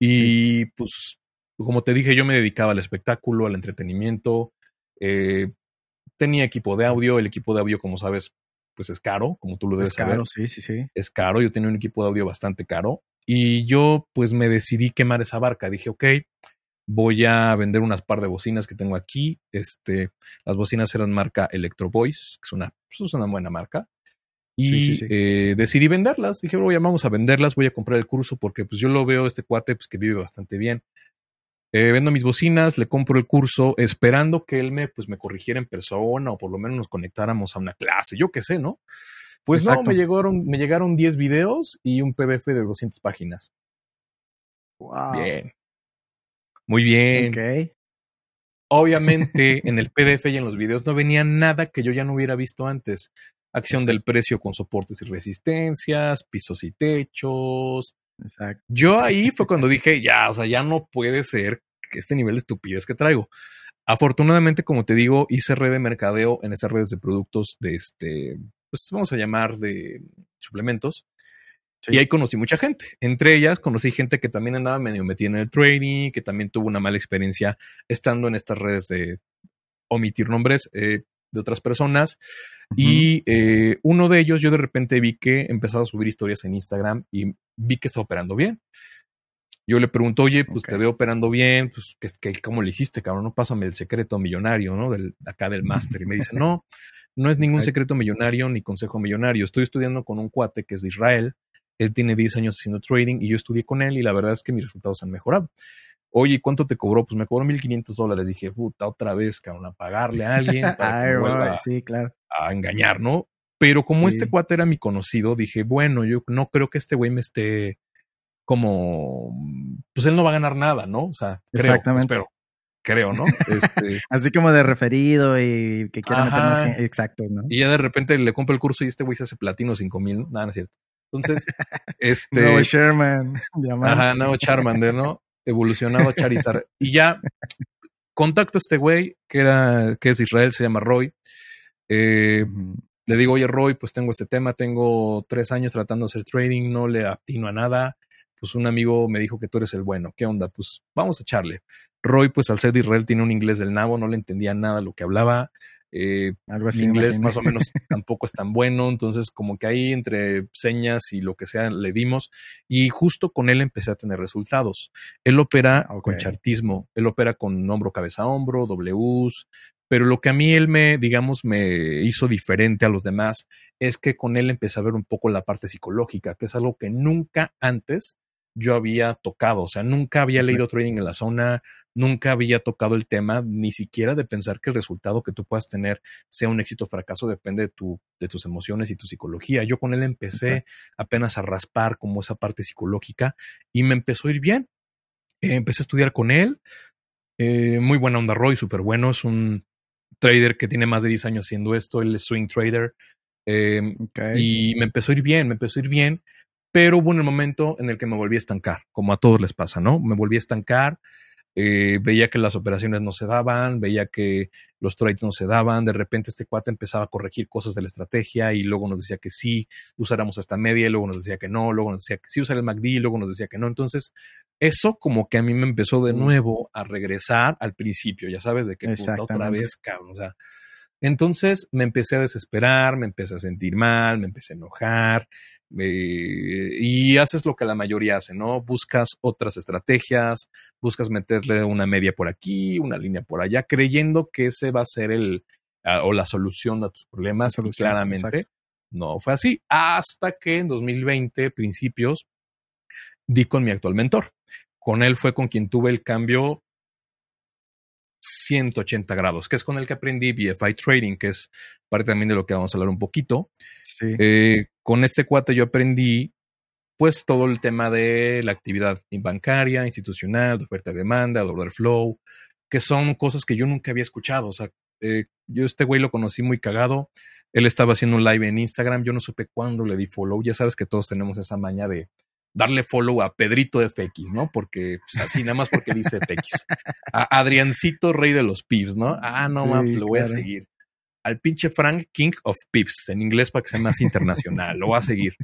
Y pues, como te dije, yo me dedicaba al espectáculo, al entretenimiento. Eh, tenía equipo de audio, el equipo de audio, como sabes, pues es caro, como tú lo debes es caro, sí, sí, sí. Es caro, yo tenía un equipo de audio bastante caro. Y yo pues me decidí quemar esa barca. Dije, ok, voy a vender unas par de bocinas que tengo aquí. Este, las bocinas eran marca Electro Voice, que es una, pues, es una buena marca. Y eh, decidí venderlas. Dije, voy vamos a venderlas, voy a comprar el curso porque pues yo lo veo este cuate pues, que vive bastante bien. Eh, vendo mis bocinas, le compro el curso, esperando que él me, pues, me corrigiera en persona o por lo menos nos conectáramos a una clase, yo qué sé, ¿no? Pues no, me llegaron, me llegaron 10 videos y un PDF de 200 páginas. Wow. Bien. Muy bien. Obviamente, en el PDF y en los videos no venía nada que yo ya no hubiera visto antes. Acción del precio con soportes y resistencias, pisos y techos. Exacto. Yo ahí fue cuando dije, ya, o sea, ya no puede ser que este nivel de estupidez que traigo. Afortunadamente, como te digo, hice red de mercadeo en esas redes de productos de este, pues vamos a llamar de suplementos. Y ahí conocí mucha gente. Entre ellas conocí gente que también andaba medio metida en el trading, que también tuvo una mala experiencia estando en estas redes de omitir nombres eh, de otras personas. Y eh, uno de ellos, yo de repente vi que empezaba a subir historias en Instagram y vi que estaba operando bien. Yo le pregunto, oye, pues te veo operando bien, pues, ¿qué, cómo le hiciste, cabrón? No pásame el secreto millonario, ¿no? Del, acá del máster. Y me dice, no, no es ningún secreto millonario ni consejo millonario. Estoy estudiando con un cuate que es de Israel. Él tiene 10 años haciendo trading y yo estudié con él y la verdad es que mis resultados han mejorado. Oye, ¿cuánto te cobró? Pues me cobró 1500 dólares. Dije, puta, otra vez, cabrón, a pagarle a alguien para sí, claro. a engañar, ¿no? Pero como este cuate era mi conocido, dije, bueno, yo no creo que este güey me esté como, pues él no va a ganar nada, ¿no? O sea, creo, Exactamente. espero creo, ¿no? Este, Así como de referido y que quiera meter más. Exacto, ¿no? Y ya de repente le compro el curso y este güey se hace platino cinco mil, ¿no? Nada, no es cierto. Entonces, este. No, Sherman. Ajá, no, Charmander, ¿no? Evolucionado Charizard. Y ya contacto a este güey, que era, que es Israel, se llama Roy. Eh, le digo, oye, Roy, pues tengo este tema, tengo tres años tratando de hacer trading, no le atino a nada. Pues un amigo me dijo que tú eres el bueno. ¿Qué onda? Pues vamos a echarle. Roy, pues al ser de Israel, tiene un inglés del nabo, no le entendía nada lo que hablaba. Eh, Algo así, inglés más o menos tampoco es tan bueno, entonces como que ahí entre señas y lo que sea le dimos y justo con él empecé a tener resultados. Él opera con chartismo, él opera con hombro, cabeza, hombro, Ws, pero lo que a mí él me, digamos, me hizo diferente a los demás es que con él empecé a ver un poco la parte psicológica, que es algo que nunca antes yo había tocado, o sea, nunca había leído trading en la zona, nunca había tocado el tema, ni siquiera de pensar que el resultado que tú puedas tener sea un éxito o fracaso, depende de, tu, de tus emociones y tu psicología. Yo con él empecé apenas a raspar como esa parte psicológica y me empezó a ir bien. Eh, empecé a estudiar con él, eh, muy buena onda Roy, súper bueno, es un trader que tiene más de 10 años haciendo esto, él es swing trader. Em, y me empezó a ir bien, me empezó a ir bien pero hubo un momento en el que me volví a estancar, como a todos les pasa, ¿no? Me volví a estancar, eh, veía que las operaciones no se daban, veía que los trades no se daban, de repente este cuate empezaba a corregir cosas de la estrategia y luego nos decía que sí, usáramos esta media, y luego nos decía que no, luego nos decía que sí usar el MACD, y luego nos decía que no. Entonces, eso como que a mí me empezó de nuevo a regresar al principio, ya sabes, de que puta, otra vez, cabrón, o sea, entonces me empecé a desesperar, me empecé a sentir mal, me empecé a enojar, eh, y haces lo que la mayoría hace, ¿no? Buscas otras estrategias, buscas meterle una media por aquí, una línea por allá, creyendo que ese va a ser el ah, o la solución a tus problemas. claramente no fue así. Hasta que en 2020, principios, di con mi actual mentor. Con él fue con quien tuve el cambio 180 grados, que es con el que aprendí BFI Trading, que es parte también de lo que vamos a hablar un poquito. Eh, con este cuate yo aprendí pues todo el tema de la actividad bancaria, institucional, de oferta y demanda, de order flow, que son cosas que yo nunca había escuchado. O sea, eh, yo este güey lo conocí muy cagado. Él estaba haciendo un live en Instagram. Yo no supe cuándo le di follow. Ya sabes que todos tenemos esa maña de darle follow a Pedrito FX, ¿no? Porque pues, así, nada más porque dice FX. A Adriancito, rey de los pips, ¿no? Ah, no, sí, lo voy a seguir al pinche Frank King of Pips, en inglés para que sea más internacional, lo va a seguir.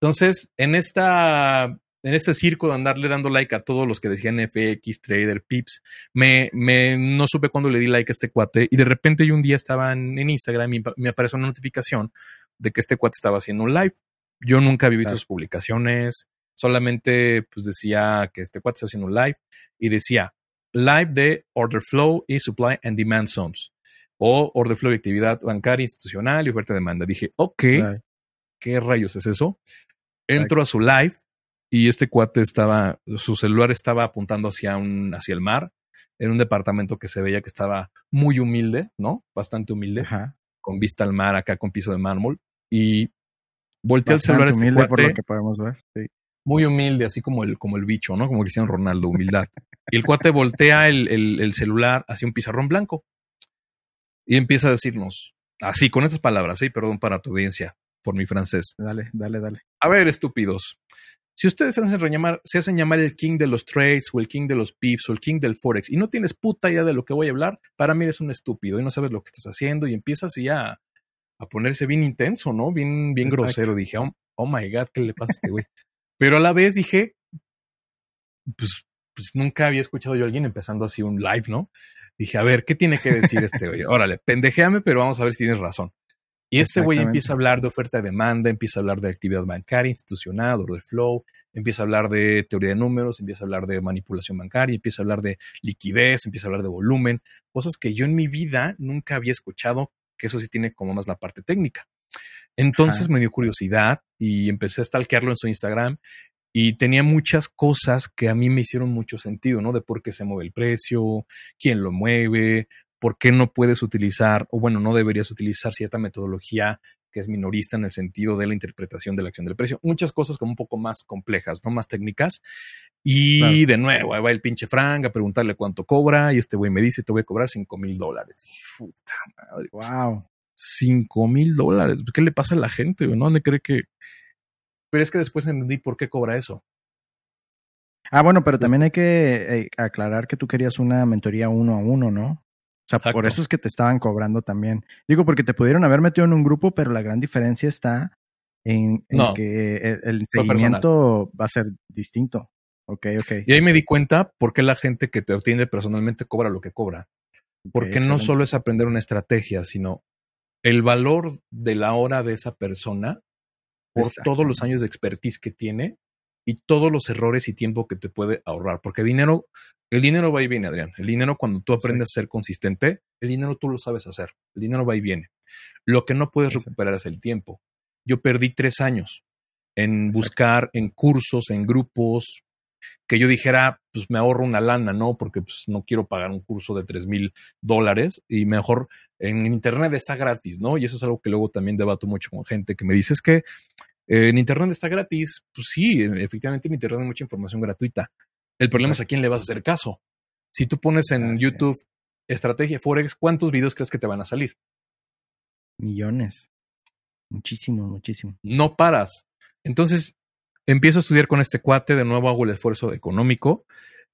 Entonces, en esta, en este circo de andarle dando like a todos los que decían FX, Trader, Pips, me, me no supe cuándo le di like a este cuate y de repente yo un día estaba en, Instagram y me apareció una notificación de que este cuate estaba haciendo un live. Yo nunca había visto sus publicaciones, solamente pues decía que este cuate estaba haciendo un live y decía live de order flow y supply and demand zones o order flow de actividad bancaria, institucional y oferta de demanda. Dije, ok, ¿qué rayos es eso? Entro a su live y este cuate estaba, su celular estaba apuntando hacia, un, hacia el mar, en un departamento que se veía que estaba muy humilde, ¿no? Bastante humilde, con vista al mar, acá con piso de mármol. Y volteé el celular este humilde por lo que podemos ver. Muy humilde, así como el, como el bicho, ¿no? Como Cristiano Ronaldo, humildad. y el cuate voltea el, el celular hacia un pizarrón blanco y empieza a decirnos, así, con estas palabras, sí, perdón para tu audiencia por mi francés. Dale, dale, dale. A ver, estúpidos. Si ustedes se hacen, llamar, se hacen llamar el king de los trades o el king de los pips o el king del forex y no tienes puta idea de lo que voy a hablar, para mí eres un estúpido y no sabes lo que estás haciendo y empiezas ya a, ponerse bien intenso, ¿no? Bien, bien grosero. Dije, oh, oh, my God, ¿qué le pasa a este güey? Pero a la vez dije, pues, pues nunca había escuchado yo a alguien empezando así un live, ¿no? Dije, a ver, ¿qué tiene que decir este güey? Órale, pendejéame, pero vamos a ver si tienes razón. Y este güey empieza a hablar de oferta y demanda, empieza a hablar de actividad bancaria, institucional, order flow, empieza a hablar de teoría de números, empieza a hablar de manipulación bancaria, empieza a hablar de liquidez, empieza a hablar de volumen, cosas que yo en mi vida nunca había escuchado, que eso sí tiene como más la parte técnica. Entonces me dio curiosidad y empecé a stalkearlo en su Instagram y tenía muchas cosas que a mí me hicieron mucho sentido, ¿no? De por qué se mueve el precio, quién lo mueve, por qué no puedes utilizar, o bueno, no deberías utilizar cierta metodología que es minorista en el sentido de la interpretación de la acción del precio. Muchas cosas como un poco más complejas, no más técnicas. Y de nuevo, ahí va el pinche Frank a preguntarle cuánto cobra y este güey me dice, te voy a cobrar cinco mil dólares. Puta madre. Wow. Cinco mil dólares. ¿Qué le pasa a la gente? ¿No? ¿Dónde cree que...? Pero es que después entendí por qué cobra eso. Ah, bueno, pero también hay que eh, aclarar que tú querías una mentoría uno a uno, ¿no? O sea, por eso es que te estaban cobrando también. Digo, porque te pudieron haber metido en un grupo, pero la gran diferencia está en, que el, seguimiento va a ser distinto. Ok, ok. Y ahí me di cuenta por qué la gente que te obtiene personalmente cobra lo que cobra. Porque no solo es aprender una estrategia, sino el valor de la hora de esa persona por todos los años de expertise que tiene y todos los errores y tiempo que te puede ahorrar. Porque dinero el dinero va y viene, Adrián. El dinero, cuando tú aprendes a ser consistente, el dinero tú lo sabes hacer. El dinero va y viene. Lo que no puedes recuperar es el tiempo. Yo perdí tres años en buscar en cursos, en grupos, que yo dijera, pues me ahorro una lana, ¿no? Porque pues, no quiero pagar un curso de tres mil dólares y mejor en Internet está gratis, ¿no? Y eso es algo que luego también debato mucho con gente que me dice, es que eh, en Internet está gratis. Pues sí, efectivamente en Internet hay mucha información gratuita, el problema es a quién le vas a hacer caso. Si tú pones en YouTube estrategia Forex, ¿cuántos videos crees que te van a salir? Millones. Muchísimo, muchísimo. No paras. Entonces, empiezo a estudiar con este cuate, de nuevo hago el esfuerzo económico,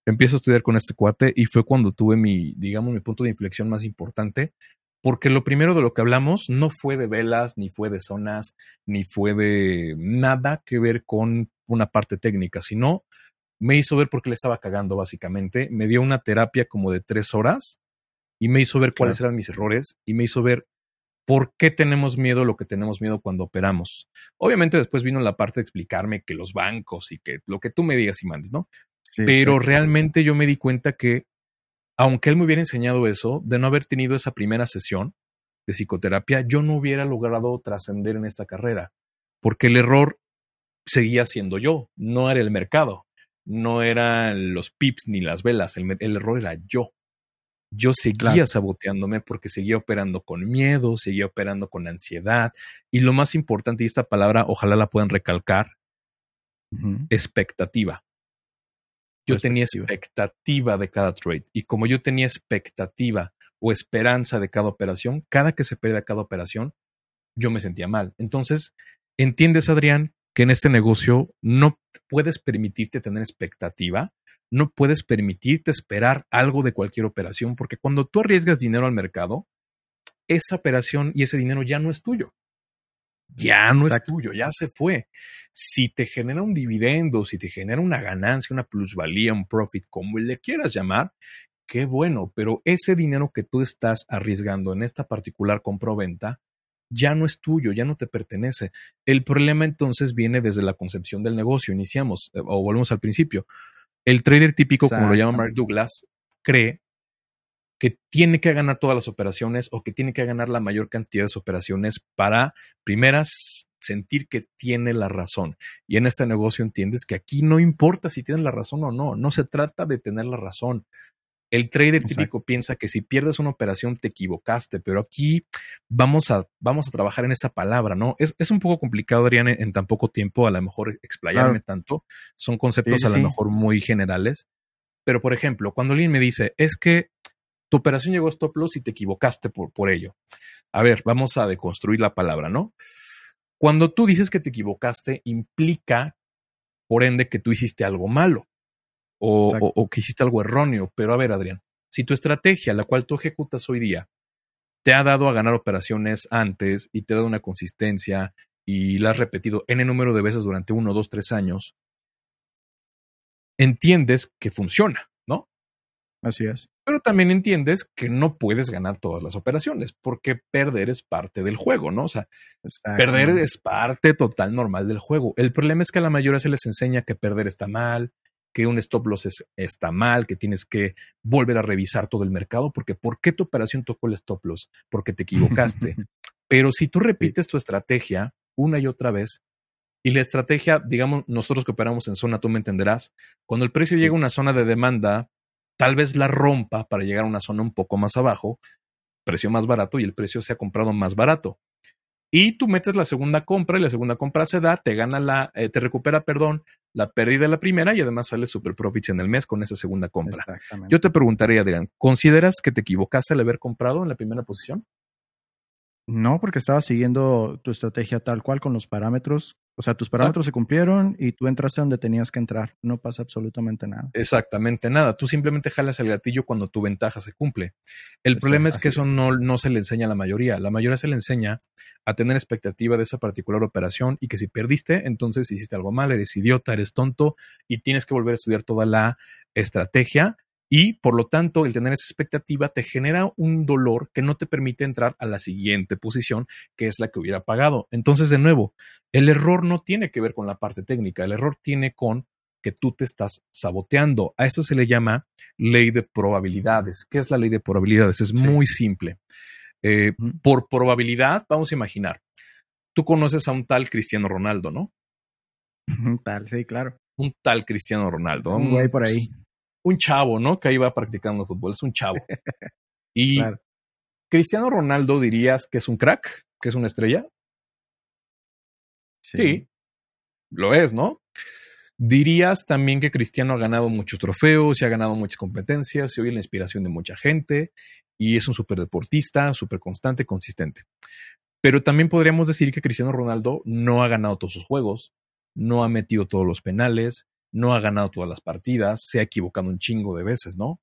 empiezo a estudiar con este cuate y fue cuando tuve mi, digamos, mi punto de inflexión más importante, porque lo primero de lo que hablamos no fue de velas, ni fue de zonas, ni fue de nada que ver con una parte técnica, sino me hizo ver por qué le estaba cagando básicamente, me dio una terapia como de tres horas y me hizo ver cuáles eran mis errores y me hizo ver por qué tenemos miedo lo que tenemos miedo cuando operamos. Obviamente después vino la parte de explicarme que los bancos y que lo que tú me digas y mandes, ¿no? Pero realmente yo me di cuenta que, aunque él me hubiera enseñado eso, de no haber tenido esa primera sesión de psicoterapia, yo no hubiera logrado trascender en esta carrera, porque el error seguía siendo yo, no era el mercado no eran los pips ni las velas, el, error era yo. Yo seguía saboteándome porque seguía operando con miedo, seguía operando con ansiedad. Y lo más importante, y esta palabra ojalá la puedan recalcar, expectativa. Yo tenía expectativa de cada trade. Y como yo tenía expectativa o esperanza de cada operación, cada que se perdía cada operación, yo me sentía mal. Entonces, ¿entiendes, Adrián, que en este negocio no puedes permitirte tener expectativa, no puedes permitirte esperar algo de cualquier operación, porque cuando tú arriesgas dinero al mercado, esa operación y ese dinero ya no es tuyo. Ya no es tuyo, ya se fue. Si te genera un dividendo, si te genera una ganancia, una plusvalía, un profit, como le quieras llamar, qué bueno, pero ese dinero que tú estás arriesgando en esta particular compra-venta ya no es tuyo, ya no te pertenece. El problema entonces viene desde la concepción del negocio. Iniciamos eh, o volvemos al principio. El trader típico, como lo llama Mark Douglas, cree que tiene que ganar todas las operaciones o que tiene que ganar la mayor cantidad de operaciones para, primeras, sentir que tiene la razón. Y en este negocio entiendes que aquí no importa si tienes la razón o no, no se trata de tener la razón, el trader típico piensa que si pierdes una operación te equivocaste, pero aquí vamos a, vamos a trabajar en esa palabra, ¿no? Es, es un poco complicado, Adrián, en, tan poco tiempo, a lo mejor explayarme tanto. Son conceptos a lo mejor muy generales. Pero, por ejemplo, cuando alguien me dice, es que tu operación llegó a stop loss y te equivocaste por, por ello. A ver, vamos a deconstruir la palabra, ¿no? Cuando tú dices que te equivocaste, implica, por ende, que tú hiciste algo malo o, que hiciste algo erróneo. Pero a ver, Adrián, si tu estrategia, la cual tú ejecutas hoy día, te ha dado a ganar operaciones antes y te ha dado una consistencia y la has repetido n número de veces durante uno, dos, tres años, entiendes que funciona, ¿no? Así es. Pero también entiendes que no puedes ganar todas las operaciones, porque perder es parte del juego, ¿no? O sea, perder es parte total normal del juego. El problema es que a la mayoría se les enseña que perder está mal, que un stop loss está mal, que tienes que volver a revisar todo el mercado, porque ¿por qué tu operación tocó el stop loss? Porque te equivocaste. Pero si tú repites tu estrategia una y otra vez, y la estrategia, digamos, nosotros que operamos en zona, tú me entenderás, cuando el precio llega a una zona de demanda, tal vez la rompa para llegar a una zona un poco más abajo, precio más barato y el precio se ha comprado más barato. Y tú metes la segunda compra y la segunda compra se da, te gana la, eh, te recupera, perdón, la pérdida de la primera y además sale super profits en el mes con esa segunda compra. Yo te preguntaría, Adrián, ¿consideras que te equivocaste al haber comprado en la primera posición? No, porque estaba siguiendo tu estrategia tal cual con los parámetros o sea, tus parámetros se cumplieron y tú entraste donde tenías que entrar. No pasa absolutamente nada. Exactamente nada. Tú simplemente jalas el gatillo cuando tu ventaja se cumple. El problema es que eso no, no se le enseña a la mayoría. La mayoría se le enseña a tener expectativa de esa particular operación y que si perdiste, entonces hiciste algo mal, eres idiota, eres tonto y tienes que volver a estudiar toda la estrategia y por lo tanto, el tener esa expectativa te genera un dolor que no te permite entrar a la siguiente posición, que es la que hubiera pagado. Entonces, de nuevo, el error no tiene que ver con la parte técnica, el error tiene con que tú te estás saboteando. A eso se le llama ley de probabilidades. ¿Qué es la ley de probabilidades? Es muy simple. Eh, por probabilidad, vamos a imaginar, tú conoces a un tal Cristiano Ronaldo, ¿no? Un tal, sí, claro. Un tal Cristiano Ronaldo. Un güey por ahí un chavo, ¿no? Que ahí va practicando fútbol, es un chavo. Y Cristiano Ronaldo dirías que es un crack, que es una estrella. Sí. lo es, ¿no? Dirías también que Cristiano ha ganado muchos trofeos y ha ganado muchas competencias y hoy es la inspiración de mucha gente y es un súper deportista, súper constante, consistente. Pero también podríamos decir que Cristiano Ronaldo no ha ganado todos sus juegos, no ha metido todos los penales, no ha ganado todas las partidas, se ha equivocado un chingo de veces, ¿no?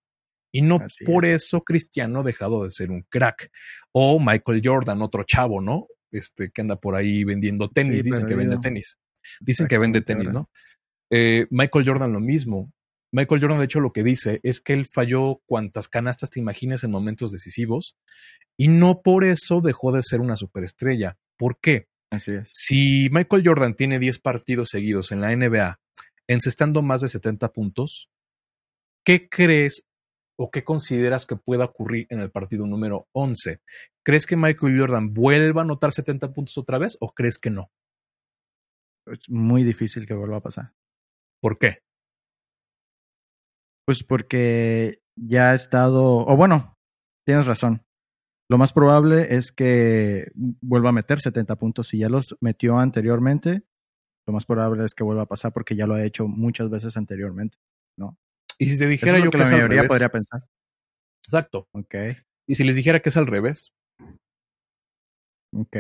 Y no por eso Cristiano ha dejado de ser un crack. O Michael Jordan, otro chavo, ¿no? Este que anda por ahí vendiendo tenis, dicen que vende tenis. Dicen que vende tenis, ¿no? Eh, Michael Jordan lo mismo. Michael Jordan, de hecho, lo que dice es que él falló cuantas canastas te imagines en momentos decisivos y no por eso dejó de ser una superestrella. ¿Por qué? Así es. Si Michael Jordan tiene 10 partidos seguidos en la NBA encestando más de 70 puntos, ¿qué crees o qué consideras que pueda ocurrir en el partido número 11? ¿Crees que Michael Jordan vuelva a anotar 70 puntos otra vez o crees que no? Es muy difícil que vuelva a pasar. ¿Por qué? Pues porque ya ha estado, o bueno, tienes razón. Lo más probable es que vuelva a meter 70 puntos. Si ya los metió anteriormente, lo más probable es que vuelva a pasar porque ya lo ha hecho muchas veces anteriormente, ¿no? Y si te dijera yo que, la mayoría podría pensar. Exacto. Ok. Y si les dijera que es al revés. Ok.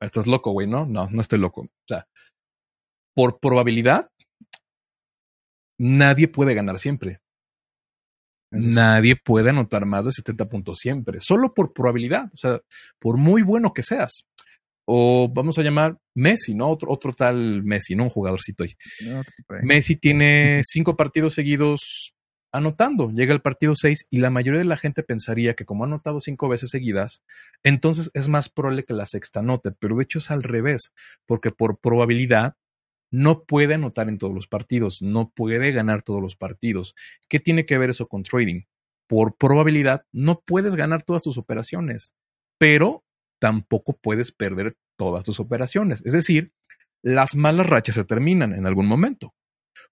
Estás loco, güey, ¿no? No, no estoy loco. O sea, por probabilidad, nadie puede ganar siempre. Nadie puede anotar más de 70 puntos siempre, solo por probabilidad, o sea, por muy bueno que seas o vamos a llamar Messi, ¿no? Otro, otro tal Messi, ¿no? Un jugadorcito ahí. Messi tiene cinco partidos seguidos anotando, llega el partido seis y la mayoría de la gente pensaría que como ha anotado cinco veces seguidas, entonces es más probable que la sexta anote, pero de hecho es al revés, porque por probabilidad no puede anotar en todos los partidos, no puede ganar todos los partidos. ¿Qué tiene que ver eso con trading? Por probabilidad no puedes ganar todas tus operaciones, pero tampoco puedes perder todas tus operaciones. Es decir, las malas rachas se terminan en algún momento.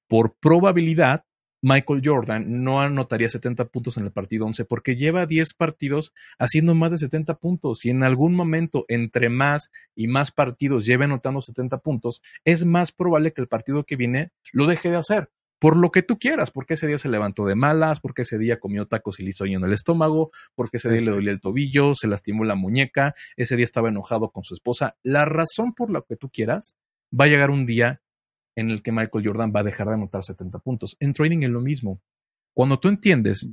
Por probabilidad, Michael Jordan no anotaría 70 puntos en el partido 11 porque lleva 10 partidos haciendo más de 70 puntos y en algún momento entre más y más partidos lleve anotando 70 puntos, es más probable que el partido que viene lo deje de hacer por lo que tú quieras, porque ese día se levantó de malas, porque ese día comió tacos y le hizo en el estómago, porque ese día le dolía el tobillo, se lastimó la muñeca, ese día estaba enojado con su esposa. La razón por la que tú quieras, va a llegar un día en el que Michael Jordan va a dejar de anotar 70 puntos. En trading es lo mismo. Cuando tú entiendes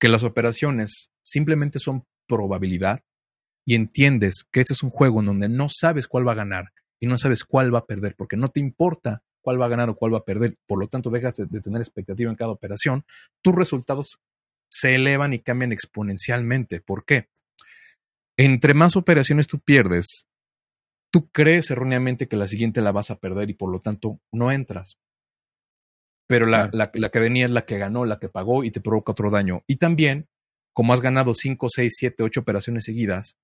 que las operaciones simplemente son probabilidad y entiendes que este es un juego en donde no sabes cuál va a ganar y no sabes cuál va a perder porque no te importa cuál va a ganar o cuál va a perder, por lo tanto dejas de, tener expectativa en cada operación, tus resultados se elevan y cambian exponencialmente. ¿Por qué? Entre más operaciones tú pierdes, tú crees erróneamente que la siguiente la vas a perder y por lo tanto no entras. Pero la, la, la, que venía es la que ganó, la que pagó y te provoca otro daño. Y también, como has ganado 5, 6, 7, 8 operaciones seguidas,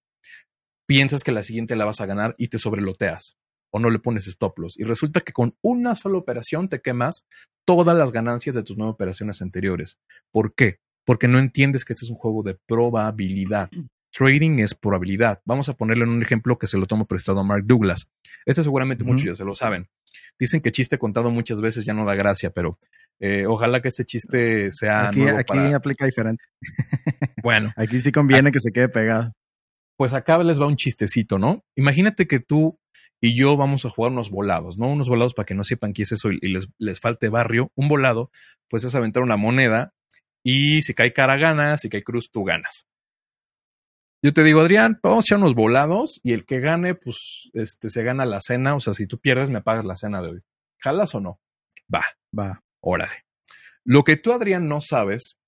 piensas que la siguiente la vas a ganar y te sobreloteas o no le pones stop loss. Y resulta que con una sola operación te quemas todas las ganancias de tus nueve operaciones anteriores. ¿Por qué? Porque no entiendes que este es un juego de probabilidad. Trading es probabilidad. Vamos a ponerle en un ejemplo que se lo tomo prestado a Mark Douglas. Este seguramente muchos ya se lo saben. Dicen que chiste contado muchas veces ya no da gracia, pero eh, ojalá que este chiste sea. Aquí, aquí aplica diferente. Bueno. aquí sí conviene que se quede pegado. Pues acá les va un chistecito, ¿no? Imagínate que tú y yo vamos a jugar unos volados, ¿no? Unos volados para que no sepan qué es eso y les, les falte barrio. Un volado, pues es aventar una moneda y si cae cara ganas, si cae cruz tú ganas. Yo te digo, Adrián, vamos a echar unos volados y el que gane, pues, este, se gana la cena. O sea, si tú pierdes, me pagas la cena de hoy. ¿Jalas o no? Va. Va. Órale. Lo que tú, Adrián, no sabes,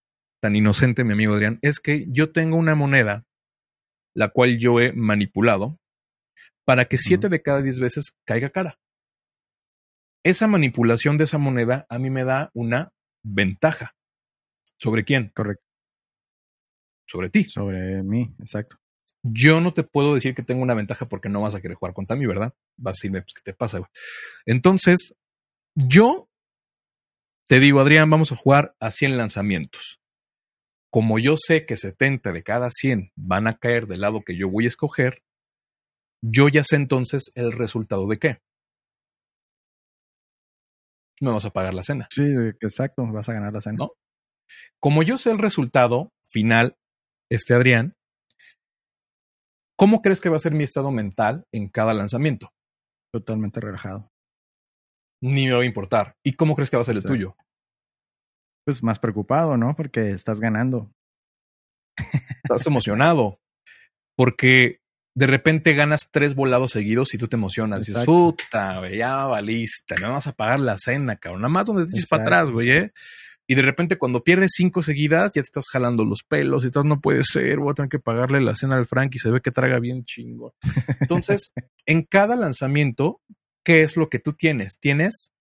tan inocente, mi amigo Adrián, es que yo tengo una moneda, la cual yo he manipulado, para que siete de cada diez veces caiga cara. Esa manipulación de esa moneda a mí me da una ventaja. ¿Sobre quién? Correcto. Sobre ti. Sobre mí, exacto. Yo no te puedo decir que tengo una ventaja porque no vas a querer jugar contra mí, ¿verdad? Vas a decirme, pues, ¿qué te pasa? Güey? Entonces, yo te digo, Adrián, vamos a jugar a 100 lanzamientos. Como yo sé que 70 de cada 100 van a caer del lado que yo voy a escoger, yo ya sé entonces el resultado de qué. Me vas a pagar la cena. Sí, exacto, vas a ganar la cena. ¿No? Como yo sé el resultado final, este Adrián, ¿cómo crees que va a ser mi estado mental en cada lanzamiento? Totalmente relajado. Ni me va a importar. ¿Y cómo crees que va a ser el tuyo? Pues más preocupado, ¿no? Porque estás ganando. Estás emocionado. Porque de repente ganas tres volados seguidos y tú te emocionas. Exacto. Dices, puta, güey, ya valiste, me vas a pagar la cena, cabrón. Nada más donde te echas para atrás, güey, ¿eh? Y de repente cuando pierdes cinco seguidas, ya te estás jalando los pelos y estás, no puede ser, voy a tener que pagarle la cena al Frank y se ve que traga bien chingo. Entonces, en cada lanzamiento, ¿qué es lo que tú tienes? Tienes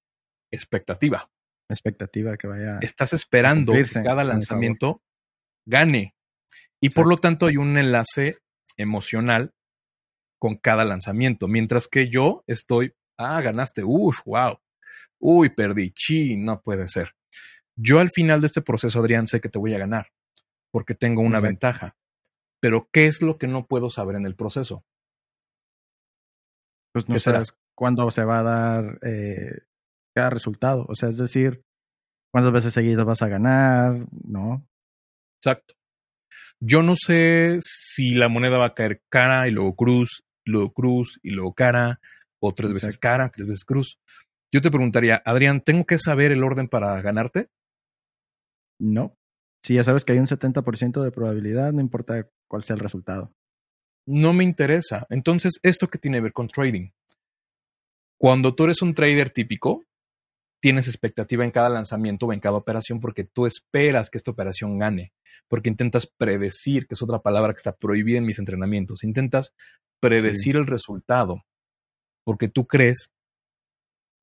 expectativa. Expectativa que vaya. Estás esperando que cada lanzamiento gane. Y Exacto. por lo tanto hay un enlace emocional con cada lanzamiento, mientras que yo estoy, ah, ganaste, uff, wow, uy, perdí, chi, no puede ser. Yo al final de este proceso, Adrián, sé que te voy a ganar, porque tengo una Exacto. ventaja. Pero, ¿qué es lo que no puedo saber en el proceso? Pues no sabes será? cuándo se va a dar eh, cada resultado. O sea, es decir, cuántas veces seguidas vas a ganar, ¿no? Exacto. Yo no sé si la moneda va a caer cara y luego cruz, luego cruz y luego cara, o tres Exacto. veces cara, tres veces cruz. Yo te preguntaría, Adrián, ¿tengo que saber el orden para ganarte? No. Si ya sabes que hay un 70% de probabilidad, no importa cuál sea el resultado. No me interesa. Entonces, ¿esto qué tiene que ver con trading? Cuando tú eres un trader típico, tienes expectativa en cada lanzamiento o en cada operación porque tú esperas que esta operación gane, porque intentas predecir, que es otra palabra que está prohibida en mis entrenamientos, intentas predecir sí. el resultado, porque tú crees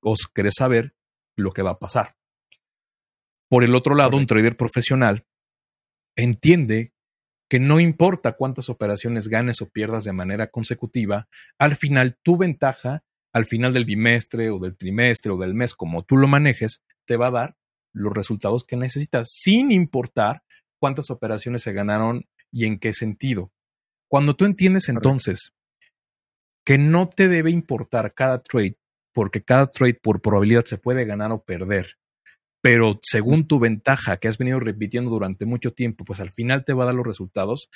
o querés saber lo que va a pasar. Por el otro lado, un trader profesional entiende que no importa cuántas operaciones ganes o pierdas de manera consecutiva, al final tu ventaja, al final del bimestre o del trimestre o del mes, como tú lo manejes, te va a dar los resultados que necesitas, sin importar cuántas operaciones se ganaron y en qué sentido. Cuando tú entiendes entonces que no te debe importar cada trade, porque cada trade por probabilidad se puede ganar o perder, pero según tu ventaja que has venido repitiendo durante mucho tiempo, pues al final te va a dar los resultados,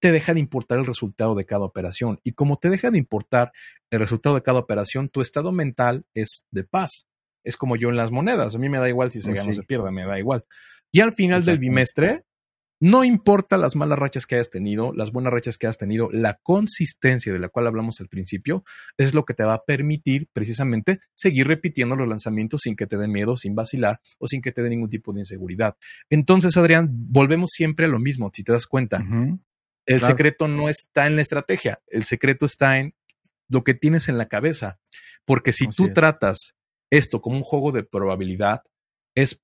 te deja de importar el resultado de cada operación. Y como te deja de importar el resultado de cada operación, tu estado mental es de paz. Es como yo en las monedas. A mí me da igual si se pues gana o se pierde, me da igual. Y al final del bimestre, No importa las malas rachas que hayas tenido, las buenas rachas que hayas tenido, la consistencia de la cual hablamos al principio es lo que te va a permitir precisamente seguir repitiendo los lanzamientos sin que te dé miedo, sin vacilar o sin que te dé ningún tipo de inseguridad. Entonces, Adrián, volvemos siempre a lo mismo, si te das cuenta. El secreto no está en la estrategia, el secreto está en lo que tienes en la cabeza. Porque si tú tratas esto como un juego de probabilidad, es,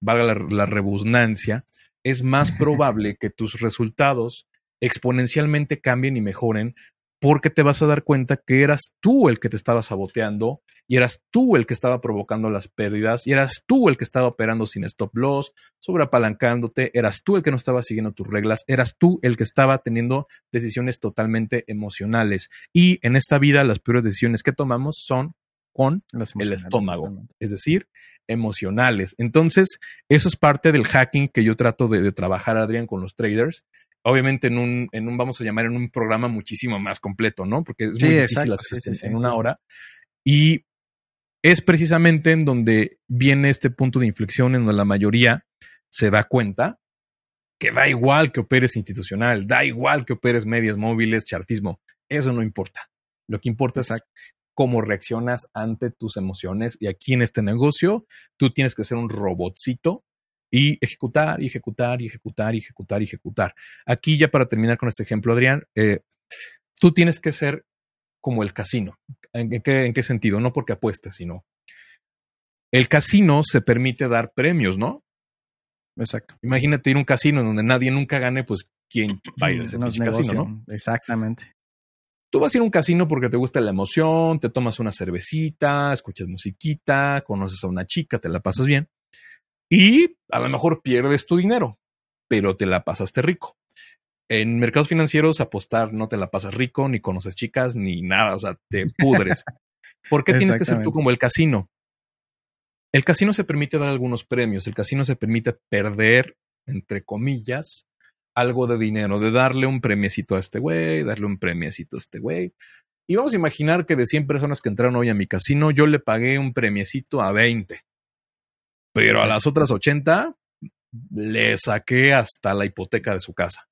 valga la, la rebusnancia, es más probable que tus resultados exponencialmente cambien y mejoren porque te vas a dar cuenta que eras tú el que te estaba saboteando y eras tú el que estaba provocando las pérdidas y eras tú el que estaba operando sin stop loss, sobreapalancándote, eras tú el que no estaba siguiendo tus reglas, eras tú el que estaba teniendo decisiones totalmente emocionales. Y en esta vida las peores decisiones que tomamos son con el estómago, es decir, emocionales. Entonces, eso es parte del hacking que yo trato de, trabajar, Adrián, con los traders. Obviamente en un, en un, vamos a llamar, en un programa muchísimo más completo, ¿no? Porque es muy difícil hacer en una hora. Y es precisamente en donde viene este punto de inflexión en donde la mayoría se da cuenta que da igual que operes institucional, da igual que operes medias móviles, chartismo, eso no importa. Lo que importa es cómo reaccionas ante tus emociones. Y aquí en este negocio, tú tienes que ser un robotcito y ejecutar, y ejecutar, y ejecutar, y ejecutar, y ejecutar. Aquí ya para terminar con este ejemplo, Adrián, eh, tú tienes que ser como el casino. ¿En qué, ¿En qué sentido? No porque apuestes, sino el casino se permite dar premios, ¿no? Exacto. Imagínate ir a un casino en donde nadie nunca gane, pues quién va a ir a ese casino, ¿no? Exactamente. Tú vas a ir a un casino porque te gusta la emoción, te tomas una cervecita, escuchas musiquita, conoces a una chica, te la pasas bien y a lo mejor pierdes tu dinero, pero te la pasaste rico. En mercados financieros apostar no te la pasas rico, ni conoces chicas, ni nada, o sea, te pudres. ¿Por qué tienes que ser tú como el casino? El casino se permite dar algunos premios, el casino se permite perder, entre comillas, algo de dinero, de darle un premiecito a este güey, darle un premiecito a este güey. Y vamos a imaginar que de 100 personas que entraron hoy a mi casino, yo le pagué un premiecito a 20. Pero a las otras 80 le saqué hasta la hipoteca de su casa.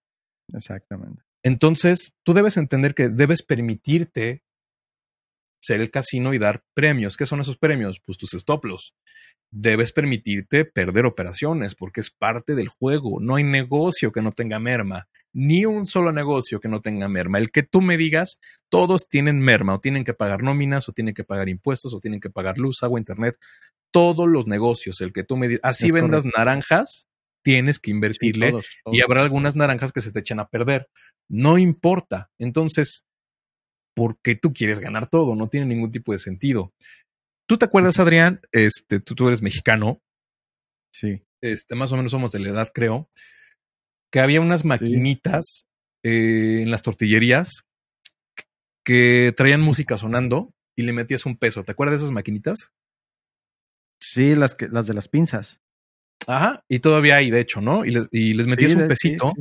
Exactamente. Entonces, tú debes entender que debes permitirte ser el casino y dar premios. ¿Qué son esos premios? Pues tus stop loss debes permitirte perder operaciones porque es parte del juego. No hay negocio que no tenga merma, ni un solo negocio que no tenga merma. El que tú me digas, todos tienen merma o tienen que pagar nóminas o tienen que pagar impuestos o tienen que pagar luz, agua, internet. Todos los negocios, el que tú me digas, así vendas naranjas, tienes que invertirle y habrá algunas naranjas que se te echan a perder. No importa. Entonces, porque tú quieres ganar todo, no tiene ningún tipo de sentido. ¿Tú te acuerdas, Adrián? Este, tú, tú eres mexicano. Sí. Este, más o menos somos de la edad, creo. Que había unas maquinitas eh, en las tortillerías que traían música sonando y le metías un peso. ¿Te acuerdas de esas maquinitas? Sí, las, que, las de las pinzas. Ajá, y todavía hay, de hecho, ¿no? Y les, y les metías un pesito.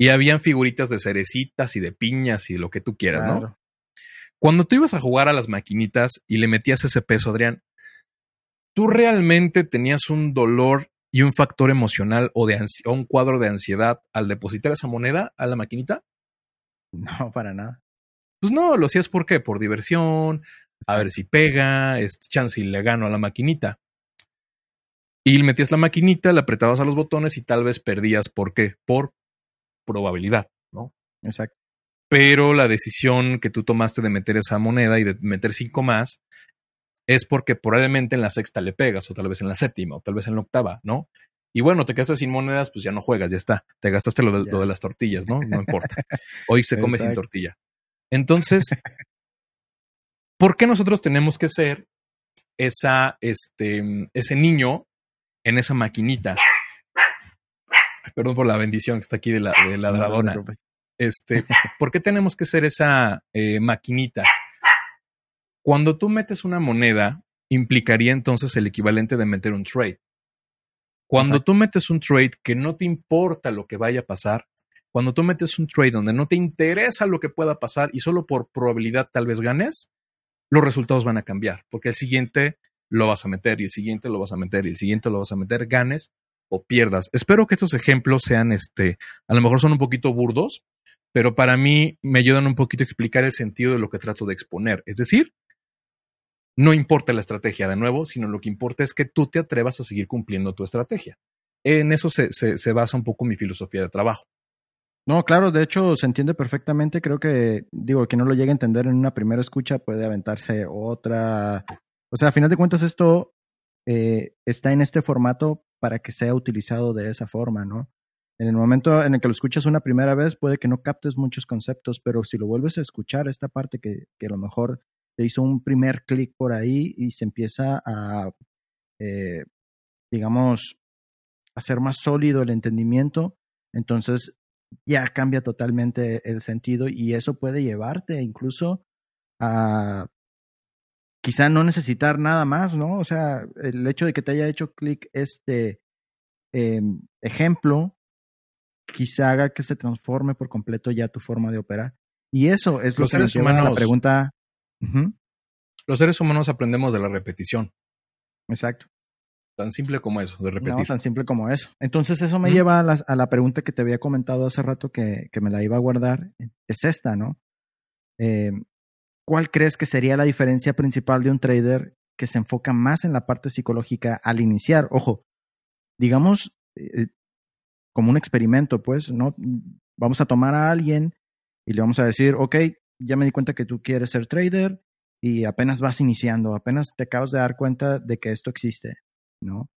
y habían figuritas de cerecitas y de piñas y lo que tú quieras, ¿no? Cuando tú ibas a jugar a las maquinitas y le metías ese peso, Adrián, ¿tú realmente tenías un dolor y un factor emocional o, de un cuadro de ansiedad al depositar esa moneda a la maquinita? No, para nada. Pues no, lo hacías por qué? Por diversión, a ver si pega, es chance y le gano a la maquinita. Y le metías la maquinita, le apretabas a los botones y tal vez perdías. ¿Por qué? Por probabilidad, ¿no? Exacto pero la decisión que tú tomaste de meter esa moneda y de meter cinco más es porque probablemente en la sexta le pegas, o tal vez en la séptima, o tal vez en la octava, ¿no? Y bueno, te quedas sin monedas, pues ya no juegas, ya está. Te gastaste lo de, las tortillas, ¿no? No importa. Hoy se come sin tortilla. Entonces, ¿por qué nosotros tenemos que ser esa, este, ese niño en esa maquinita? Perdón por la bendición que está aquí de la, de la dradona. Este, ¿por qué tenemos que ser esa eh, maquinita? Cuando tú metes una moneda, implicaría entonces el equivalente de meter un trade. Cuando tú metes un trade que no te importa lo que vaya a pasar, cuando tú metes un trade donde no te interesa lo que pueda pasar y solo por probabilidad tal vez ganes, los resultados van a cambiar, porque el siguiente lo vas a meter y el siguiente lo vas a meter y el siguiente lo vas a meter, ganes o pierdas. Espero que estos ejemplos sean, este, a lo mejor son un poquito burdos, pero para mí me ayudan un poquito a explicar el sentido de lo que trato de exponer. Es decir, no importa la estrategia de nuevo, sino lo que importa es que tú te atrevas a seguir cumpliendo tu estrategia. En eso se, se, basa un poco mi filosofía de trabajo. No, claro, de hecho se entiende perfectamente. Creo que, digo, que no lo llegue a entender en una primera escucha puede aventarse otra. O sea, a final de cuentas, esto eh, está en este formato para que sea utilizado de esa forma, ¿no? En el momento en el que lo escuchas una primera vez, puede que no captes muchos conceptos, pero si lo vuelves a escuchar, esta parte que, que a lo mejor te hizo un primer clic por ahí y se empieza a, eh, digamos, hacer más sólido el entendimiento, entonces ya cambia totalmente el sentido y eso puede llevarte incluso a quizá no necesitar nada más, ¿no? O sea, el hecho de que te haya hecho clic este em, ejemplo, quizá haga que se transforme por completo ya tu forma de operar. Y eso es lo que nos lleva a la pregunta. Los seres humanos aprendemos de la repetición. Exacto. Tan simple como eso, de repetir. No, tan simple como eso. Entonces eso me lleva a la, pregunta que te había comentado hace rato que, me la iba a guardar. Es esta, ¿no? Eh, ¿Cuál crees que sería la diferencia principal de un trader que se enfoca más en la parte psicológica al iniciar? Ojo, digamos, eh, como un experimento, pues, ¿no? Vamos a tomar a alguien y le vamos a decir, ok, ya me di cuenta que tú quieres ser trader y apenas vas iniciando, apenas te acabas de dar cuenta de que esto existe. ¿no?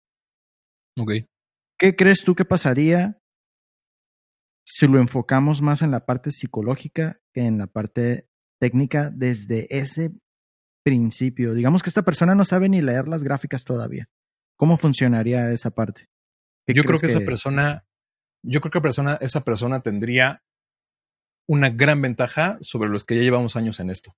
Ok. ¿Qué crees tú que pasaría si lo enfocamos más en la parte psicológica que en la parte técnica desde ese principio? Digamos que esta persona no sabe ni leer las gráficas todavía. ¿Cómo funcionaría esa parte? Yo creo que, esa persona, yo creo que persona, esa persona tendría una gran ventaja sobre los que ya llevamos años en esto.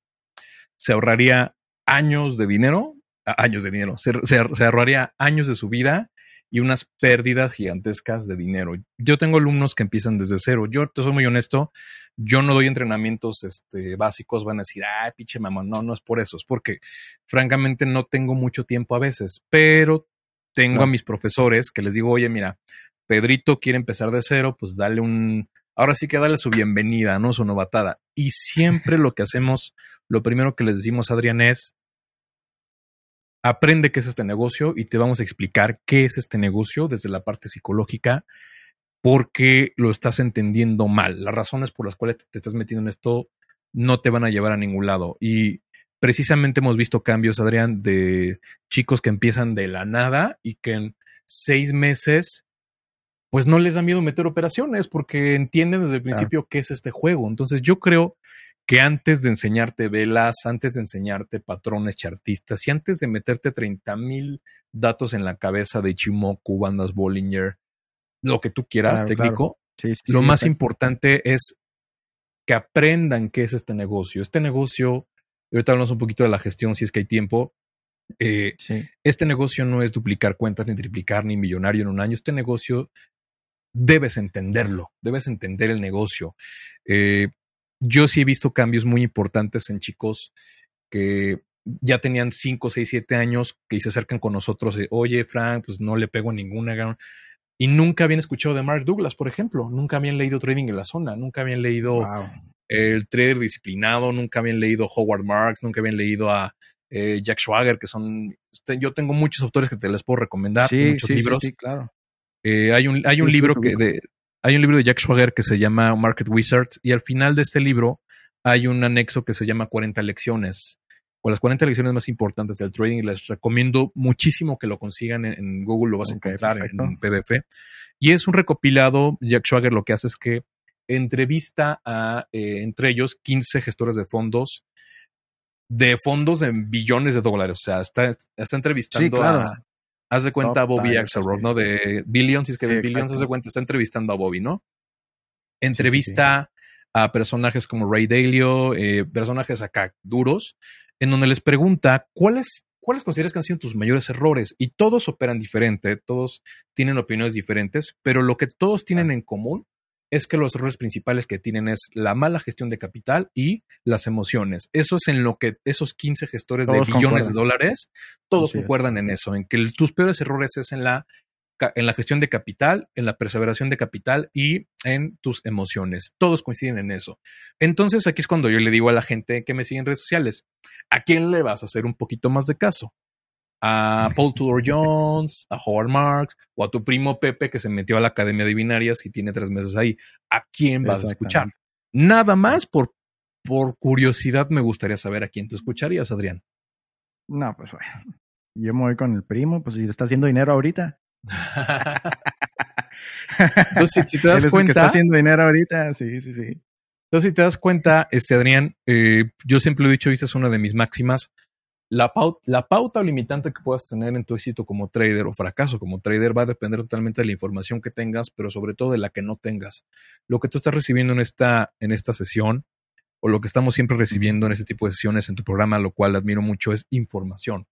Se ahorraría años de dinero años de dinero, se, se, ahorraría años de su vida y unas pérdidas gigantescas de dinero. Yo tengo alumnos que empiezan desde cero. Yo te soy muy honesto, yo no doy entrenamientos este, básicos, van a decir, ah, pinche mamá, no, no es por eso, es porque francamente no tengo mucho tiempo a veces, pero tengo a mis profesores que les digo, oye, mira, Pedrito quiere empezar de cero, pues dale un, ahora sí que dale su bienvenida, ¿no? Su novatada. Y siempre lo que hacemos, lo primero que les decimos, Adrián, es, aprende qué es este negocio y te vamos a explicar qué es este negocio desde la parte psicológica porque lo estás entendiendo mal. Las razones por las cuales te estás metiendo en esto no te van a llevar a ningún lado. Y precisamente hemos visto cambios, Adrián, de chicos que empiezan de la nada y que en seis meses pues no les da miedo meter operaciones porque entienden desde el principio qué es este juego. Entonces yo creo que antes de enseñarte velas, antes de enseñarte patrones chartistas y antes de meterte 30 mil datos en la cabeza de Chimoku, bandas Bollinger, lo que tú quieras, técnico, lo más importante es que aprendan qué es este negocio. Este negocio, ahorita hablamos un poquito de la gestión si es que hay tiempo. Eh, este negocio no es duplicar cuentas, ni triplicar, ni millonario en un año. Este negocio debes entenderlo, debes entender el negocio. Eh, yo sí he visto cambios muy importantes en chicos que ya tenían 5, 6, 7 años que se acercan con nosotros de, oye, Frank, pues no le pego ninguna. Y nunca habían escuchado de Mark Douglas, por ejemplo. Nunca habían leído Trading en la Zona. Nunca habían leído El Trader Disciplinado. Nunca habían leído Howard Marks. Nunca habían leído a eh, Jack Schwager, que son. Yo tengo muchos autores que te les puedo recomendar. muchos libros. Sí, claro. Eh, hay un, hay un libro que de, hay un libro de Jack Schwager que se llama Market Wizards y al final de este libro hay un anexo que se llama 40 lecciones o las 40 lecciones más importantes del trading. Les recomiendo muchísimo que lo consigan en, Google, lo vas a encontrar en PDF. Y es un recopilado. Jack Schwager lo que hace es que entrevista a, eh, entre ellos, 15 gestores de fondos, de fondos de billones de dólares. O sea, está, está entrevistando a Haz de cuenta a Bobby Axelrod, ¿no? De Billions, y es que de Billions, haz de cuenta, está entrevistando a Bobby, ¿no? Entrevista a personajes como Ray Dalio, eh, personajes acá duros, en donde les pregunta cuáles, cuáles consideras que han sido tus mayores errores. Y todos operan diferente, todos tienen opiniones diferentes, pero lo que todos tienen en común es que los errores principales que tienen es la mala gestión de capital y las emociones. Eso es en lo que esos 15 gestores de billones de dólares, todos concuerdan en eso, en que tus peores errores es en la en la gestión de capital, en la perseveración de capital y en tus emociones. Todos coinciden en eso. Entonces aquí es cuando yo le digo a la gente que me sigue en redes sociales, ¿a quién le vas a hacer un poquito más de caso? ¿A Paul Tudor Jones, a Howard Marks o a tu primo Pepe que se metió a la Academia de Binarias y tiene tres meses ahí? ¿A quién vas a escuchar? Nada más por, por curiosidad me gustaría saber a quién tú escucharías, Adrián. No, pues bueno. Yo me voy con el primo, pues si está haciendo dinero ahorita. Entonces, si te das cuenta. está haciendo dinero ahorita, sí, sí, sí. Entonces, si te das cuenta, este Adrián, eh, yo siempre lo he dicho, esta es una de mis máximas. La pauta, la pauta o limitante que puedas tener en tu éxito como trader o fracaso como trader va a depender totalmente de la información que tengas, pero sobre todo de la que no tengas. Lo que tú estás recibiendo en esta, en esta sesión o lo que estamos siempre recibiendo en este tipo de sesiones en tu programa, lo cual admiro mucho, es información.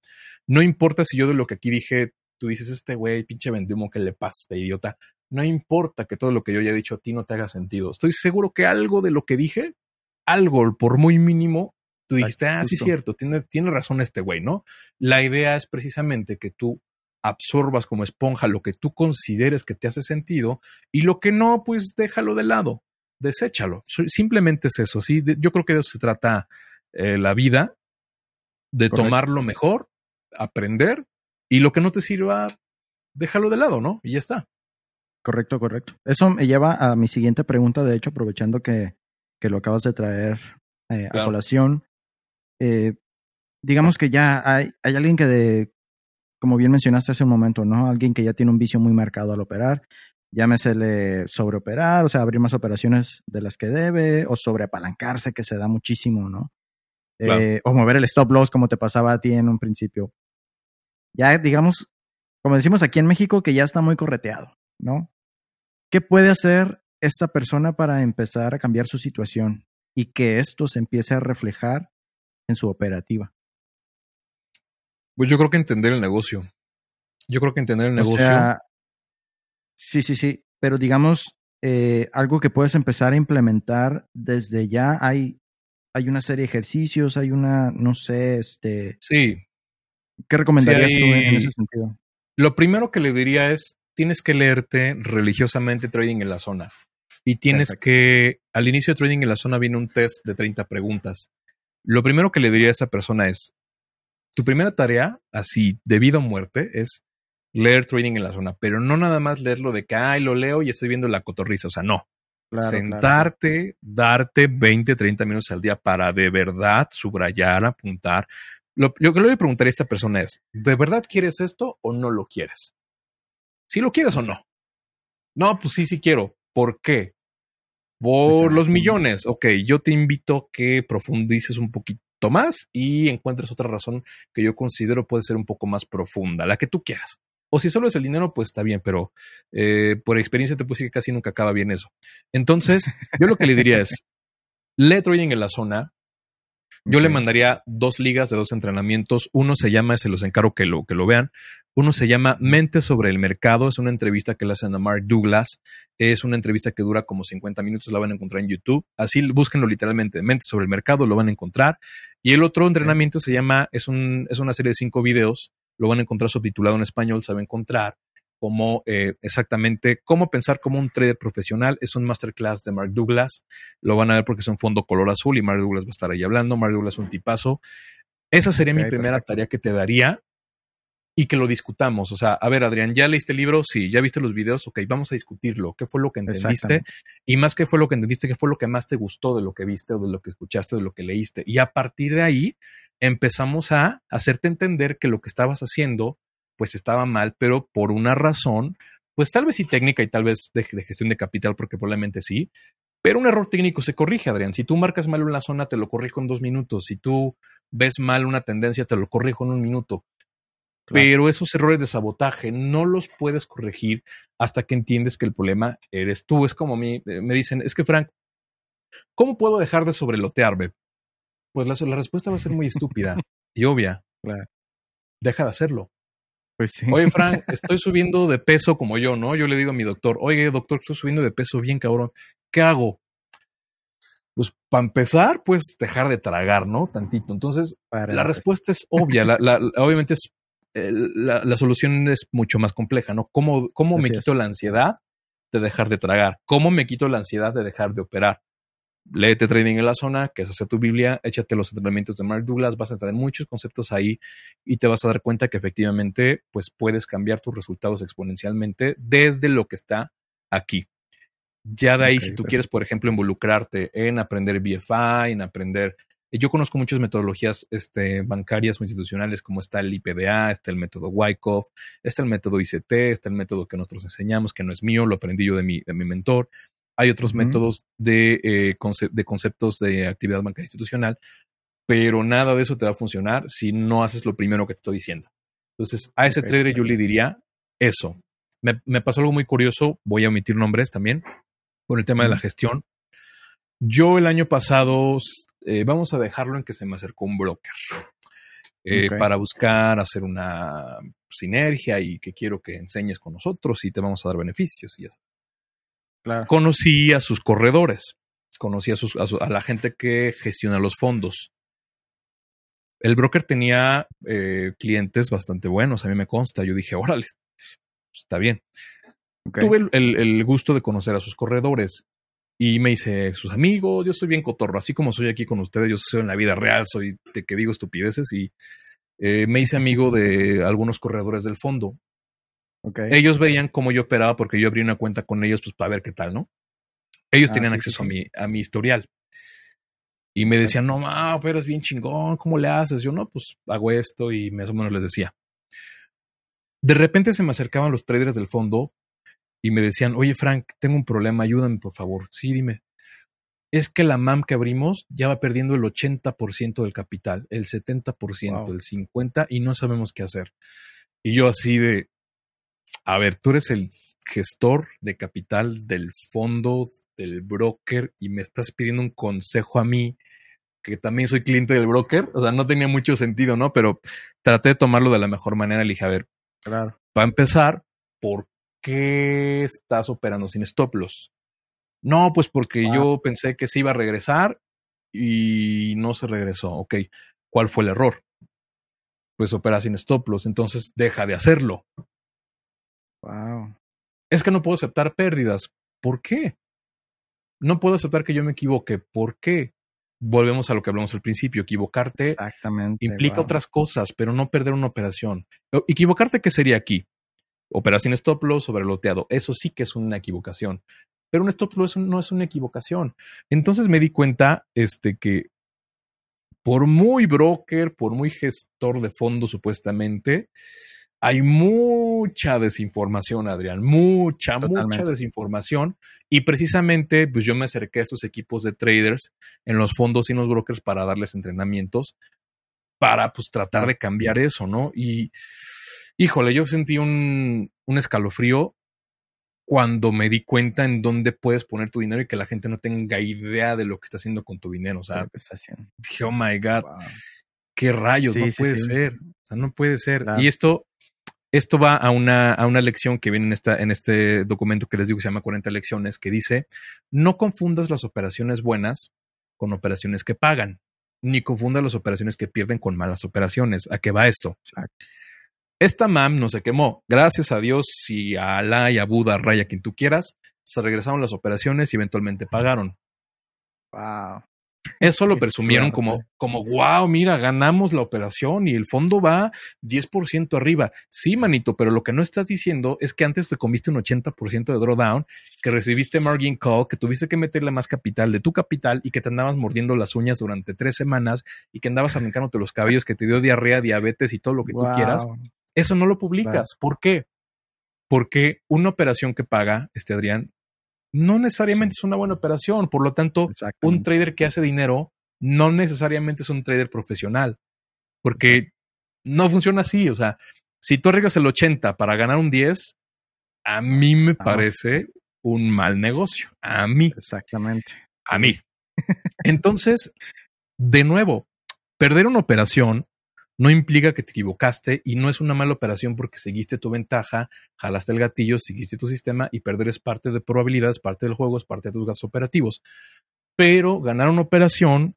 No importa si yo de lo que aquí dije tú dices, este güey, pinche vendumo, ¿qué le pasa, este idiota? No importa que todo lo que yo haya dicho a ti no te haga sentido. Estoy seguro que algo de lo que dije, algo por muy mínimo, tú dijiste, ah, sí es cierto, tiene, tiene razón este güey, ¿no? La idea es precisamente que tú absorbas como esponja lo que tú consideres que te hace sentido y lo que no, pues déjalo de lado, deséchalo. Simplemente es eso, sí. Yo creo que de eso se trata eh, la vida, de tomar lo mejor, aprender y lo que no te sirva, déjalo de lado, ¿no? Y ya está. Correcto, correcto. Eso me lleva a mi siguiente pregunta, de hecho, aprovechando que, que lo acabas de traer eh, a colación. Eh, digamos que ya hay, hay alguien que, de, como bien mencionaste hace un momento, ¿no? Alguien que ya tiene un vicio muy marcado al operar, llámesele sobreoperar, o sea, abrir más operaciones de las que debe, o sobreapalancarse, que se da muchísimo, ¿no? Eh, o mover el stop loss como te pasaba a ti en un principio ya digamos, como decimos aquí en México, que ya está muy correteado, ¿no? ¿Qué puede hacer esta persona para empezar a cambiar su situación y que esto se empiece a reflejar en su operativa? Pues yo creo que entender el negocio. Yo creo que entender el negocio. sí, sí, sí. Pero digamos, eh, algo que puedes empezar a implementar desde ya. Hay, hay una serie de ejercicios, hay una, no sé, este. Sí, ¿Qué recomendarías tú en ese sentido? Lo primero que le diría es, tienes que leerte religiosamente Trading en la Zona. Y tienes que, al inicio de Trading en la Zona viene un test de 30 preguntas. Lo primero que le diría a esa persona es, tu primera tarea, así, de vida o muerte, es leer Trading en la Zona, pero no nada más leerlo de que, ay, lo leo y estoy viendo la cotorriza, o sea, no. Sentarte, darte 20, 30 minutos al día para de verdad subrayar, apuntar, lo, yo que le voy a preguntar a esta persona es, ¿de verdad quieres esto o no lo quieres? Si lo quieres o no. No, pues sí, sí quiero. ¿Por qué? Por los millones. Ok, yo te invito a que profundices un poquito más y encuentres otra razón que yo considero puede ser un poco más profunda, la que tú quieras. O si solo es el dinero, pues está bien, pero eh, por experiencia te decir que casi nunca acaba bien eso. Entonces, yo lo que le diría es, lee trading en la zona, yo le mandaría dos ligas de dos entrenamientos. Uno se llama, se los encargo que lo, que lo vean. Uno se llama Mente sobre el mercado. Es una entrevista que le hacen a Mark Douglas. Es una entrevista que dura como 50 minutos. La van a encontrar en YouTube. Así búsquenlo literalmente. Mente sobre el mercado. Lo van a encontrar. Y el otro entrenamiento se llama, es, un, es una serie de cinco videos. Lo van a encontrar subtitulado en español. Se va a encontrar cómo eh, exactamente cómo pensar como un trader profesional. Es un masterclass de Mark Douglas. Lo van a ver porque es un fondo color azul y Mark Douglas va a estar ahí hablando. Mark Douglas es un tipazo. Esa sería mi primera tarea que te daría y que lo discutamos. O sea, a ver, Adrián, ¿ya leíste el libro? Sí, ¿ya viste los videos? Ok, vamos a discutirlo. ¿Qué fue lo que entendiste? Y más que fue lo que entendiste, ¿qué fue lo que más te gustó de lo que viste o de lo que escuchaste, de lo que leíste? Y a partir de ahí empezamos a hacerte entender que lo que estabas haciendo pues estaba mal, pero por una razón, pues tal vez sí técnica y tal vez de, gestión de capital, porque probablemente sí, pero un error técnico se corrige, Adrián. Si tú marcas mal una zona, te lo corrijo en dos minutos. Si tú ves mal una tendencia, te lo corrijo en un minuto. Pero esos errores de sabotaje no los puedes corregir hasta que entiendes que el problema eres tú. Es como me, eh, me dicen, es que Frank, ¿cómo puedo dejar de sobrelotearme? Pues la, la respuesta va a ser muy estúpida y obvia. Deja de hacerlo. Pues sí. Oye, Frank, estoy subiendo de peso como yo, ¿no? Yo le digo a mi doctor, oye, doctor, estoy subiendo de peso bien cabrón. ¿Qué hago? Pues para empezar, pues dejar de tragar, ¿no? Tantito. Entonces, la respuesta es obvia. la, obviamente es, la, solución es mucho más compleja, ¿no? ¿Cómo, cómo me quito la ansiedad de dejar de tragar? ¿Cómo me quito la ansiedad de dejar de operar? Léete Trading en la Zona, que es hacer tu Biblia, échate los entrenamientos de Mark Douglas, vas a tener muchos conceptos ahí y te vas a dar cuenta que efectivamente pues puedes cambiar tus resultados exponencialmente desde lo que está aquí. Ya de ahí, si tú quieres, por ejemplo, involucrarte en aprender BFI, en aprender yo conozco muchas metodologías este, bancarias o institucionales, como está el IPDA, está el método Wyckoff, está el método ICT, está el método que nosotros enseñamos, que no es mío, lo aprendí yo de mi, de mi mentor. Hay otros métodos de, eh, de conceptos de actividad bancaria institucional, pero nada de eso te va a funcionar si no haces lo primero que te estoy diciendo. Entonces, a ese trader yo le diría eso. Me, me, pasó algo muy curioso, voy a omitir nombres también, por el tema de la gestión. Yo el año pasado eh, vamos a dejarlo en que se me acercó un broker eh, para buscar hacer una sinergia y que quiero que enseñes con nosotros y te vamos a dar beneficios y Conocí a sus corredores, conocí a, sus, a, la gente que gestiona los fondos. El broker tenía eh, clientes bastante buenos, a mí me consta. Yo dije, órale, está bien. Tuve el, gusto de conocer a sus corredores y me hice sus amigos, yo estoy bien cotorro, así como soy aquí con ustedes, yo soy en la vida real, soy de que digo estupideces y eh, me hice amigo de algunos corredores del fondo. Ellos veían cómo yo operaba porque yo abrí una cuenta con ellos pues para ver qué tal, ¿no? Ellos ah, tenían acceso A, mi, a mi historial. Y me decían, no, ma, pero es bien chingón, ¿cómo le haces? Yo, no, pues hago esto y más o menos les decía. De repente se me acercaban los traders del fondo y me decían, oye Frank, tengo un problema, ayúdame por favor. Sí, dime. Es que la MAM que abrimos ya va perdiendo el 80% del capital, el 70%, el 50% y no sabemos qué hacer. Y yo así de, a ver, tú eres el gestor de capital del fondo, del broker y me estás pidiendo un consejo a mí, que también soy cliente del broker. O sea, no tenía mucho sentido, ¿no? Pero traté de tomarlo de la mejor manera. Le dije, a ver, claro. para empezar, ¿por qué estás operando sin stop loss? No, pues porque yo pensé que se iba a regresar y no se regresó. Ok, ¿cuál fue el error? Pues opera sin stop loss, entonces deja de hacerlo. Wow. Es que no puedo aceptar pérdidas. ¿Por qué? No puedo aceptar que yo me equivoque. ¿Por qué? Volvemos a lo que hablamos al principio. Equivocarte Exactamente, implica otras cosas, pero no perder una operación. Equivocarte, ¿qué sería aquí? Operación stop loss sobre loteado. Eso sí que es una equivocación. Pero un stop loss no es una equivocación. Entonces me di cuenta este, que por muy broker, por muy gestor de fondo supuestamente, hay mucha desinformación, Adrián, mucha, mucha desinformación. Y precisamente, pues yo me acerqué a estos equipos de traders en los fondos y en los brokers para darles entrenamientos, para pues tratar de cambiar eso, ¿no? Y híjole, yo sentí un, un escalofrío cuando me di cuenta en dónde puedes poner tu dinero y que la gente no tenga idea de lo que está haciendo con tu dinero. O sea, dije, oh my God, qué rayos, no puede ser. O sea, no puede ser. Y esto, esto va a una, a una lección que viene en, esta, en este documento que les digo que se llama 40 lecciones, que dice, no confundas las operaciones buenas con operaciones que pagan, ni confundas las operaciones que pierden con malas operaciones. ¿A qué va esto? Exacto. Esta MAM no se quemó. Gracias a Dios y a Alá y a Buda, a Raya, quien tú quieras, se regresaron las operaciones y eventualmente pagaron. Wow. Eso lo presumieron como, como, wow, mira, ganamos la operación y el fondo va 10% arriba. Sí, manito, pero lo que no estás diciendo es que antes te comiste un 80% de drawdown, que recibiste margin call, que tuviste que meterle más capital de tu capital y que te andabas mordiendo las uñas durante tres semanas y que andabas arrancándote los cabellos, que te dio diarrea, diabetes y todo lo que tú quieras. Eso no lo publicas. ¿Por qué? Porque una operación que paga, este Adrián, no necesariamente es una buena operación. Por lo tanto, un trader que hace dinero no necesariamente es un trader profesional. Porque no funciona así. O sea, si tú arriesgas el 80 para ganar un 10, a mí me parece un mal negocio. A mí. Exactamente. A mí. Entonces, de nuevo, perder una operación no implica que te equivocaste y no es una mala operación porque seguiste tu ventaja, jalaste el gatillo, seguiste tu sistema y perder es parte de probabilidades, parte del juego, es parte de tus gastos operativos. Pero ganar una operación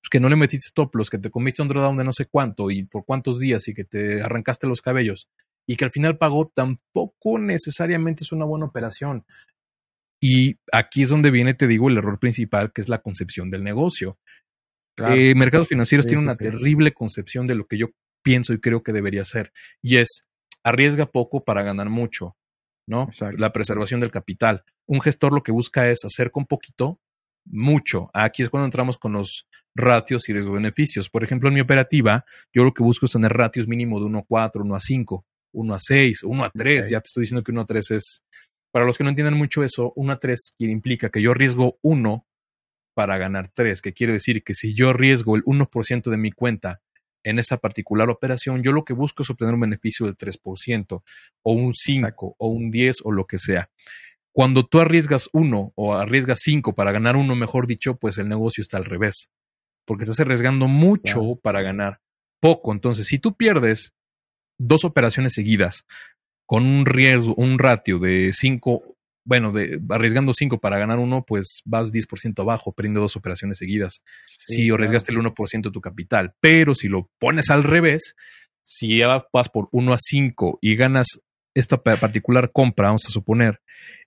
pues, que no le metiste stop loss, que te comiste un drawdown de no sé cuánto y por cuántos días y que te arrancaste los cabellos y que al final pagó, tampoco necesariamente es una buena operación. Y aquí es donde viene, te digo, el error principal, que es la concepción del negocio. Eh, mercados financieros tienen una terrible concepción de lo que yo pienso y creo que debería ser. Y es, arriesga poco para ganar mucho, ¿no? La preservación del capital. Un gestor lo que busca es hacer con poquito mucho. Aquí es cuando entramos con los ratios y riesgo-beneficios. Por ejemplo, en mi operativa, yo lo que busco es tener ratios mínimo de 1 a 4, 1 a 5, 1 a 6, 1 a 3. Ya te estoy diciendo que 1 a 3 es... Para los que no entienden mucho eso, 1 a 3 implica que yo arriesgo 1 para ganar 3, que quiere decir que si yo arriesgo el 1% de mi cuenta en esa particular operación, yo lo que busco es obtener un beneficio del 3% o un 5 o un 10 o lo que sea. Cuando tú arriesgas 1 o arriesgas 5 para ganar 1, mejor dicho, pues el negocio está al revés, porque estás arriesgando mucho para ganar poco. Entonces, si tú pierdes dos operaciones seguidas con un riesgo, un ratio de 5 bueno, de, arriesgando 5 para ganar uno, pues vas 10% abajo, perdiendo dos operaciones seguidas. si arriesgaste el 1% de tu capital, pero si lo pones al revés, si ya vas por 1 a 5 y ganas esta particular compra, vamos a suponer,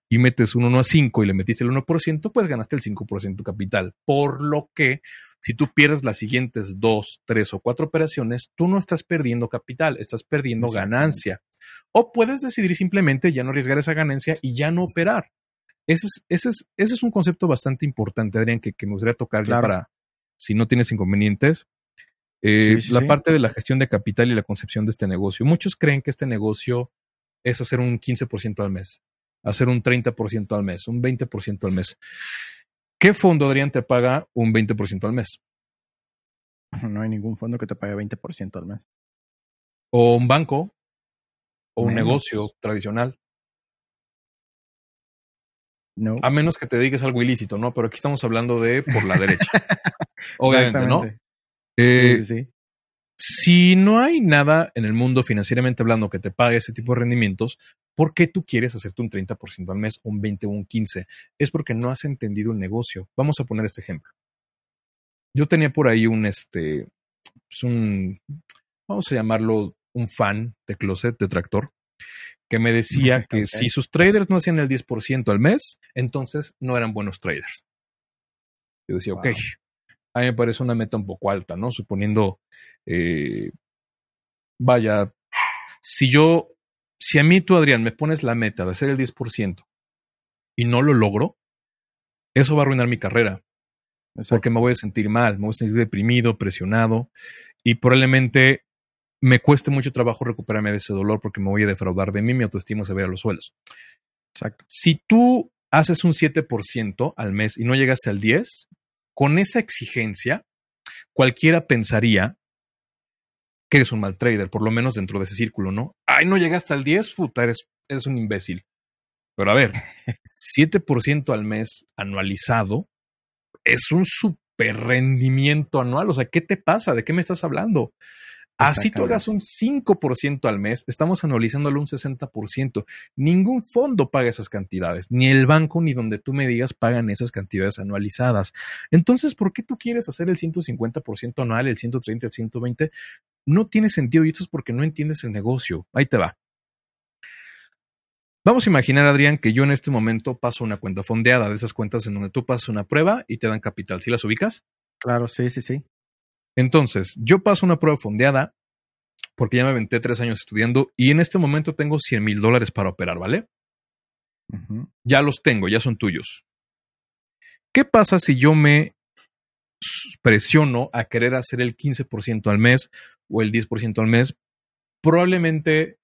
y metes un 1 a 5 y le metiste el 1%, pues ganaste el 5% de tu capital. Por lo que, si tú pierdes las siguientes 2, 3 o 4 operaciones, tú no estás perdiendo capital, estás perdiendo ganancia. O puedes decidir simplemente ya no arriesgar esa ganancia y ya no operar. Ese es, ese es, ese es un concepto bastante importante, Adrián, que, me gustaría tocar ya para, si no tienes inconvenientes, eh, la parte de la gestión de capital y la concepción de este negocio. Muchos creen que este negocio es hacer un 15% al mes, hacer un 30% al mes, un 20% al mes. ¿Qué fondo, Adrián, te paga un 20% al mes? No hay ningún fondo que te pague 20% al mes. O un banco, o un negocio tradicional. No. A menos que te dediques algo ilícito, ¿no? Pero aquí estamos hablando de por la derecha. Obviamente, ¿no? Eh, sí, sí, Si no hay nada en el mundo financieramente hablando que te pague ese tipo de rendimientos, ¿por qué tú quieres hacerte un 30% al mes, un 20 o un 15? Es porque no has entendido el negocio. Vamos a poner este ejemplo. Yo tenía por ahí un, este, pues un, vamos a llamarlo un fan de closet, de tractor, que me decía que si sus traders no hacían el 10% al mes, entonces no eran buenos traders. Yo decía, ok, a mí me parece una meta un poco alta, ¿no? Suponiendo, eh, vaya, si yo, si a mí tú, Adrián, me pones la meta de hacer el 10% y no lo logro, eso va a arruinar mi carrera. Porque me voy a sentir mal, me voy a sentir deprimido, presionado y probablemente me cueste mucho trabajo recuperarme de ese dolor porque me voy a defraudar de mí, mi autoestima se ve a los suelos. Exacto. Si tú haces un 7% al mes y no llegaste al 10, con esa exigencia, cualquiera pensaría que eres un mal trader, por lo menos dentro de ese círculo, ¿no? Ay, no llegaste al 10, puta, eres, eres un imbécil. Pero a ver, 7% al mes anualizado es un super rendimiento anual. O sea, ¿qué te pasa? ¿De qué me estás hablando? Así tú hagas un 5% al mes, estamos anualizándolo un 60%. Ningún fondo paga esas cantidades, ni el banco ni donde tú me digas pagan esas cantidades anualizadas. Entonces, ¿por qué tú quieres hacer el 150% anual, el 130, el 120? No tiene sentido y esto es porque no entiendes el negocio. Ahí te va. Vamos a imaginar, Adrián, que yo en este momento paso una cuenta fondeada de esas cuentas en donde tú pasas una prueba y te dan capital. ¿Sí las ubicas? Claro, sí, sí, sí. Entonces, yo paso una prueba fondeada porque ya me aventé tres años estudiando y en este momento tengo 100 mil dólares para operar, ¿vale? Ya los tengo, ya son tuyos. ¿Qué pasa si yo me presiono a querer hacer el 15% al mes o el 10% al mes? Probablemente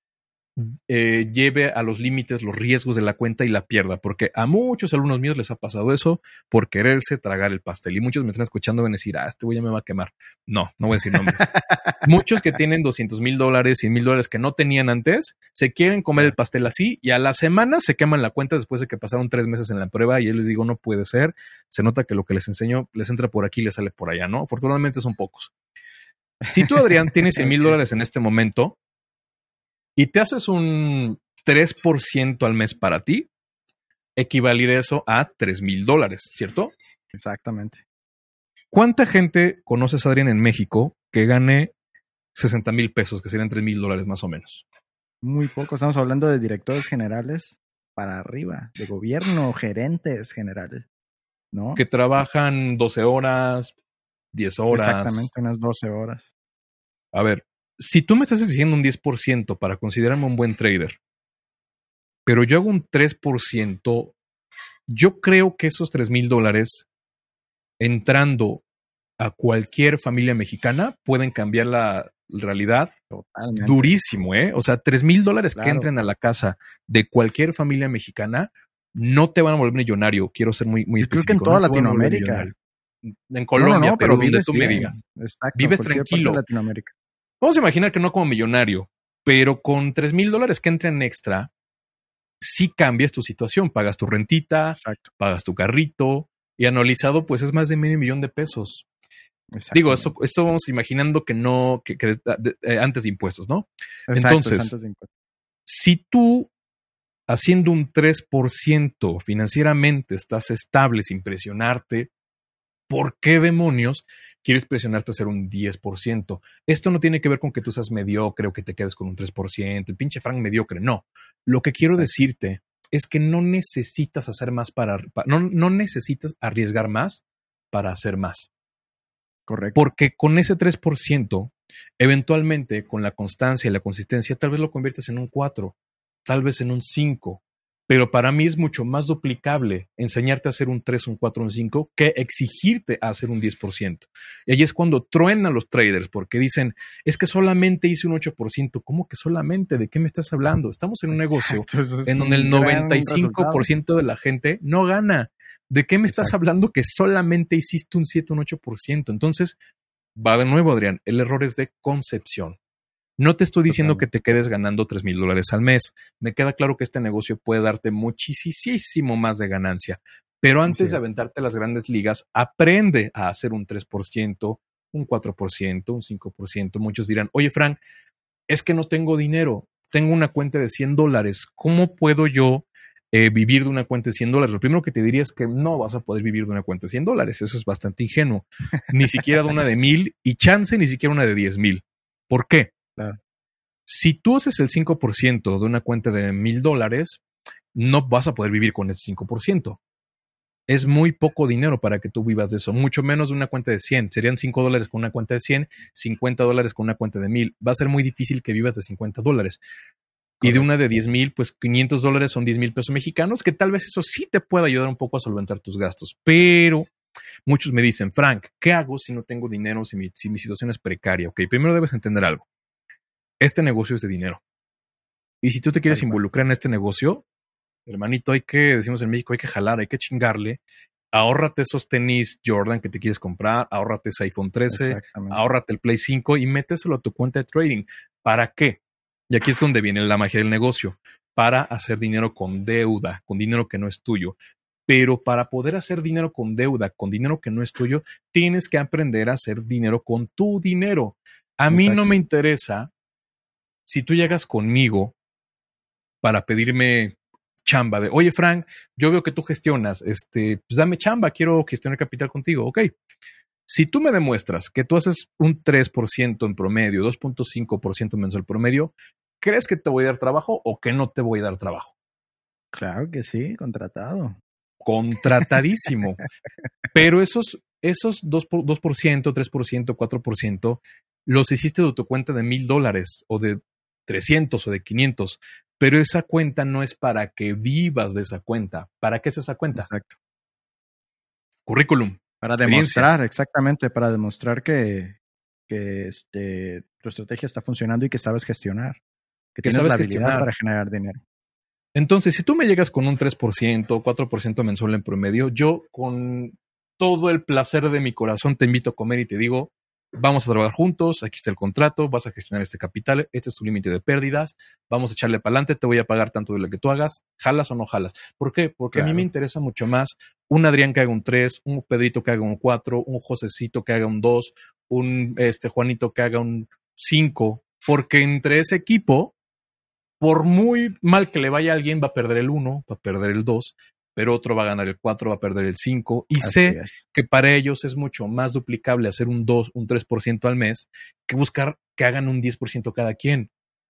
eh, lleve a los límites los riesgos de la cuenta y la pierda, porque a muchos alumnos míos les ha pasado eso por quererse tragar el pastel. Y muchos me están escuchando van a decir, ah, este güey ya me va a quemar. No, no voy a decir nombres. muchos que tienen 200 mil dólares, 100 mil dólares que no tenían antes, se quieren comer el pastel así y a la semana se queman la cuenta después de que pasaron tres meses en la prueba y yo les digo, no puede ser. Se nota que lo que les enseño les entra por aquí y les sale por allá, ¿no? Afortunadamente son pocos. Si tú, Adrián, tienes 100 mil dólares en este momento, y te haces un 3% al mes para ti, equivaliría eso a 3 mil dólares, ¿cierto? Exactamente. ¿Cuánta gente conoces, Adrián, en México que gane 60 mil pesos, que serían 3 mil dólares más o menos? Muy poco. Estamos hablando de directores generales para arriba, de gobierno, gerentes generales, ¿no? Que trabajan 12 horas, 10 horas. Exactamente, unas 12 horas. A ver, si tú me estás exigiendo un 10% para considerarme un buen trader, pero yo hago un 3%, yo creo que esos 3 mil dólares entrando a cualquier familia mexicana pueden cambiar la realidad Totalmente. durísimo, ¿eh? O sea, 3 mil dólares que entren a la casa de cualquier familia mexicana no te van a volver millonario. Quiero ser muy, muy Yo creo específico. que en toda no Latinoamérica. En No, no, Colombia, no, Perú, donde tú me digas. Exacto, Vives tranquilo. Latinoamérica. Vamos a imaginar que no como millonario, pero con 3 mil dólares que entren extra, sí cambias tu situación. Pagas tu rentita, Exacto. pagas tu carrito y anualizado, pues es más de medio millón de pesos. Digo, esto, esto vamos imaginando que no, que, eh, antes de impuestos, ¿no? Exacto, entonces, es antes de impuestos. Si tú haciendo un 3% financieramente estás estable sin presionarte, ¿por qué demonios quieres presionarte a hacer un 10%? Esto no tiene que ver con que tú seas mediocre o que te quedes con un 3%, el pinche Frank mediocre, no. Lo que quiero decirte es que no necesitas hacer más para, pa- no, no necesitas arriesgar más para hacer más. Correcto. Porque con ese 3%, eventualmente con la constancia y la consistencia, tal vez lo conviertes en un 4, tal vez en un 5. Pero para mí es mucho más duplicable enseñarte a hacer un 3, un 4, un 5 que exigirte a hacer un 10%. Y ahí es cuando truenan los traders porque dicen, es que solamente hice un 8%. ¿Cómo que solamente? ¿De qué me estás hablando? Estamos en un negocio Exacto, en donde el un gran resultado. 95% de la gente no gana. ¿De qué me estás hablando que solamente hiciste un 7, un 8%? Entonces, va de nuevo, Adrián, el error es de concepción. No te estoy diciendo Totalmente. que te quedes ganando 3 mil dólares al mes. Me queda claro que este negocio puede darte muchísimo más de ganancia. Pero antes de aventarte a las grandes ligas, aprende a hacer un 3%, un 4%, un 5%. Muchos dirán, oye, Frank, es que no tengo dinero. Tengo una cuenta de 100 dólares. ¿Cómo puedo yo eh, vivir de una cuenta de 100 dólares? Lo primero que te diría es que no vas a poder vivir de una cuenta de 100 dólares. Eso es bastante ingenuo. Ni siquiera de una de mil y chance ni siquiera una de 10 mil. ¿Por qué? Claro. Si tú haces el 5% de una cuenta de mil dólares, no vas a poder vivir con ese 5%. Es muy poco dinero para que tú vivas de eso, mucho menos de una cuenta de 100. Serían 5 dólares con una cuenta de 100, 50 dólares con una cuenta de 1000. Va a ser muy difícil que vivas de 50 dólares. Y de una de 10 mil, pues 500 dólares son 10 mil pesos mexicanos, que tal vez eso sí te pueda ayudar un poco a solventar tus gastos. Pero muchos me dicen, Frank, ¿qué hago si no tengo dinero, si mi, si mi situación es precaria? Ok, primero debes entender algo. Este negocio es de dinero. Y si tú te quieres involucrar en este negocio, hermanito, hay que, decimos en México, hay que jalar, hay que chingarle. Ahórrate esos tenis Jordan que te quieres comprar, ahórrate ese iPhone 13, Exactamente. ahórrate el Play 5 y méteselo a tu cuenta de trading. ¿Para qué? Y aquí es donde viene la magia del negocio. Para hacer dinero con deuda, con dinero que no es tuyo. Pero para poder hacer dinero con deuda, con dinero que no es tuyo, tienes que aprender a hacer dinero con tu dinero. A mí no me interesa si tú llegas conmigo para pedirme chamba de, oye Frank, yo veo que tú gestionas, este, pues dame chamba, quiero gestionar capital contigo, ok. Si tú me demuestras que tú haces un 3% en promedio, 2.5% mensual promedio, ¿crees que te voy a dar trabajo o que no te voy a dar trabajo? Claro que sí, contratado. Contratadísimo. Pero esos, esos 2%, por- 2%, 3%, 4%, los hiciste de tu cuenta de mil dólares o de 300 o de 500. Pero esa cuenta no es para que vivas de esa cuenta. ¿Para qué es esa cuenta? Exacto. Currículum. Para demostrar, exactamente, para demostrar que, que este, tu estrategia está funcionando y que sabes gestionar. Que, Que tienes sabes la habilidad gestionar. para generar dinero. Entonces, si tú me llegas con un 3%, 4% mensual en promedio, yo con todo el placer de mi corazón te invito a comer y te digo, vamos a trabajar juntos, aquí está el contrato, vas a gestionar este capital, este es tu límite de pérdidas, vamos a echarle para adelante, te voy a pagar tanto de lo que tú hagas, jalas o no jalas. ¿Por qué? Porque a mí me interesa mucho más un Adrián que haga un 3, un Pedrito que haga un 4, un Josecito que haga un 2, un este, Juanito que haga un 5, porque entre ese equipo por muy mal que le vaya a alguien, va a perder el 1, va a perder el 2, pero otro va a ganar el 4, va a perder el 5. Y sé que para ellos es mucho más duplicable hacer un 2, un 3% al mes que buscar que hagan un 10% cada quien.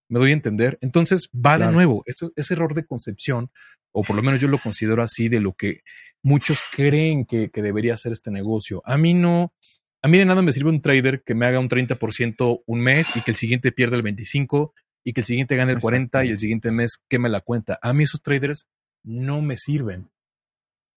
¿Me doy a entender? Entonces va de nuevo. Ese, ese, error de concepción, o por lo menos yo lo considero así, de lo que muchos creen que, que debería ser este negocio. A mí no, a mí de nada me sirve un trader que me haga un 30% un mes y que el siguiente pierda el 25% y que el siguiente gane el 40% y el siguiente mes queme la cuenta. A mí esos traders no me sirven.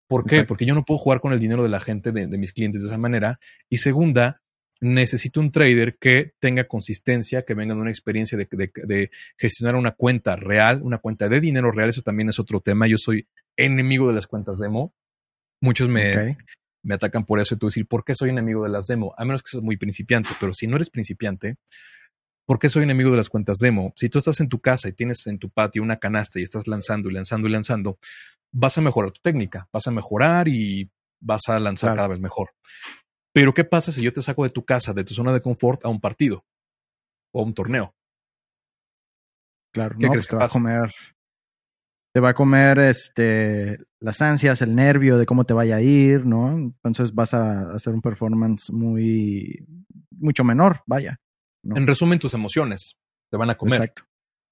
¿Por qué? Porque yo no puedo jugar con el dinero de la gente, de, mis clientes de esa manera. Y segunda, necesito un trader que tenga consistencia, que venga de una experiencia de, gestionar una cuenta real, una cuenta de dinero real. Eso también es otro tema. Yo soy enemigo de las cuentas demo. Muchos me, me atacan por eso y tú decir, ¿por qué soy enemigo de las demo? A menos que seas muy principiante, pero si no eres principiante, ¿por qué soy enemigo de las cuentas demo? Si tú estás en tu casa y tienes en tu patio una canasta y estás lanzando y lanzando y lanzando, vas a mejorar tu técnica, vas a mejorar y vas a lanzar cada vez mejor. Pero ¿qué pasa si yo te saco de tu casa, de tu zona de confort, a un partido o a un torneo? Claro, ¿qué crees pues que va a comer? Te va a comer este, las ansias, el nervio de cómo te vaya a ir, ¿no? Entonces vas a hacer un performance muy, mucho menor, vaya. En resumen, tus emociones te van a comer. Exacto.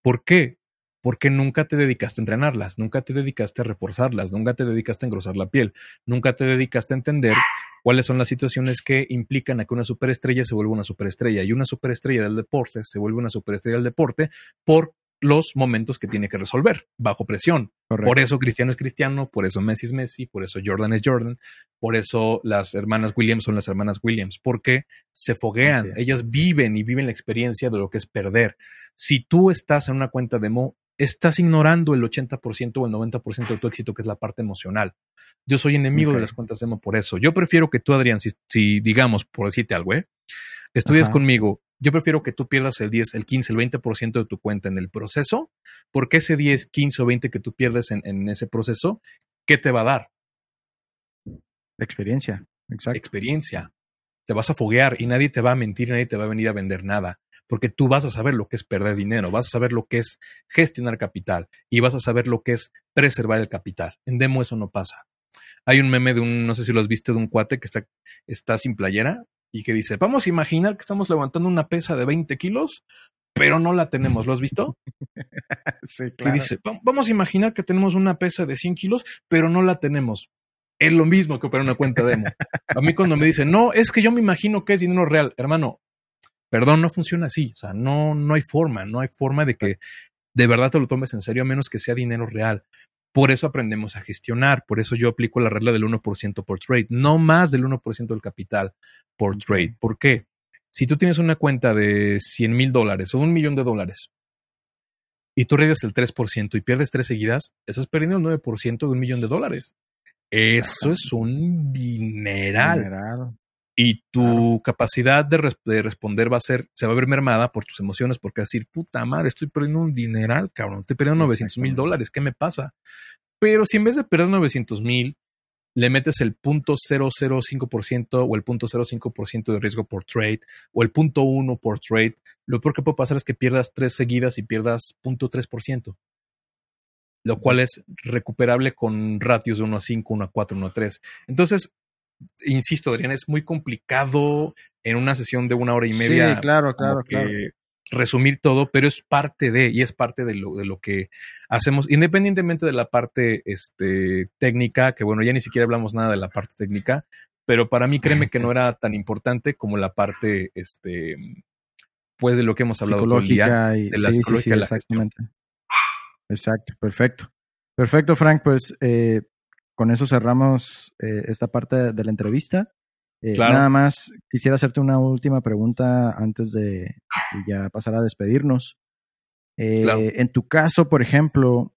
¿Por qué? Porque nunca te dedicaste a entrenarlas, nunca te dedicaste a reforzarlas, nunca te dedicaste a engrosar la piel, nunca te dedicaste a entender cuáles son las situaciones que implican a que una superestrella se vuelva una superestrella y una superestrella del deporte se vuelve una superestrella del deporte por los momentos que tiene que resolver bajo presión. Por eso Cristiano es Cristiano, por eso Messi es Messi, por eso Jordan es Jordan, por eso las hermanas Williams son las hermanas Williams, porque se foguean, ellas viven y viven la experiencia de lo que es perder. Si tú estás en una cuenta demo, estás ignorando el 80% o el 90% de tu éxito, que es la parte emocional. Yo soy enemigo de las cuentas demo por eso. Yo prefiero que tú, Adrián, si, digamos, por decirte algo, ¿eh? estudias conmigo yo prefiero que tú pierdas el 10, el 15, el 20% de tu cuenta en el proceso, porque ese 10, 15 o 20 que tú pierdes en, ese proceso, ¿qué te va a dar? Experiencia, exacto. Experiencia. Te vas a foguear y nadie te va a mentir, nadie te va a venir a vender nada, porque tú vas a saber lo que es perder dinero, vas a saber lo que es gestionar capital y vas a saber lo que es preservar el capital. En demo eso no pasa. Hay un meme de un, no sé si lo has visto, de un cuate que está, está sin playera y que dice, vamos a imaginar que estamos levantando una pesa de 20 kilos, pero no la tenemos. ¿Lo has visto? sí, claro. Que dice, vamos a imaginar que tenemos una pesa de 100 kilos, pero no la tenemos. Es lo mismo que operar una cuenta demo. A mí cuando me dicen, no, es que yo me imagino que es dinero real. Hermano, perdón, no funciona así. O sea, no, no hay forma, no hay forma de que de verdad te lo tomes en serio a menos que sea dinero real. Por eso aprendemos a gestionar, por eso yo aplico la regla del 1% por trade, no más del 1% del capital por trade. ¿Por qué? Si tú tienes una cuenta de 100 mil dólares o un millón de dólares y tú arriesgas el 3% y pierdes tres seguidas, estás perdiendo el 9% de un millón de dólares. Eso es un dineral. Y tu capacidad de, responder va a ser, se va a ver mermada por tus emociones, porque vas a decir, puta madre, estoy perdiendo un dineral, cabrón, estoy perdiendo 900 mil dólares, ¿qué me pasa? Pero si en vez de perder 900 mil, le metes el 0.005% o el 0.05% de riesgo por trade o el 0.1 por trade, lo peor que puede pasar es que pierdas tres seguidas y pierdas 0.3%, lo cual es recuperable con ratios de 1 a 5, 1 a 4, 1 a 3. Entonces, insisto, Adrián, es muy complicado en una sesión de una hora y media. Sí, claro, claro, claro. Resumir todo, pero es parte de, y es parte de lo, de lo que hacemos, independientemente de la parte este, técnica, que bueno, ya ni siquiera hablamos nada de la parte técnica, pero para mí créeme que no era tan importante como la parte, este, pues de lo que hemos hablado todo el día, y, de la psicología exactamente. Exacto, perfecto. Perfecto, Frank, pues eh, con eso cerramos eh, esta parte de la entrevista. Eh, nada más quisiera hacerte una última pregunta antes de, ya pasar a despedirnos. Eh, en tu caso, por ejemplo,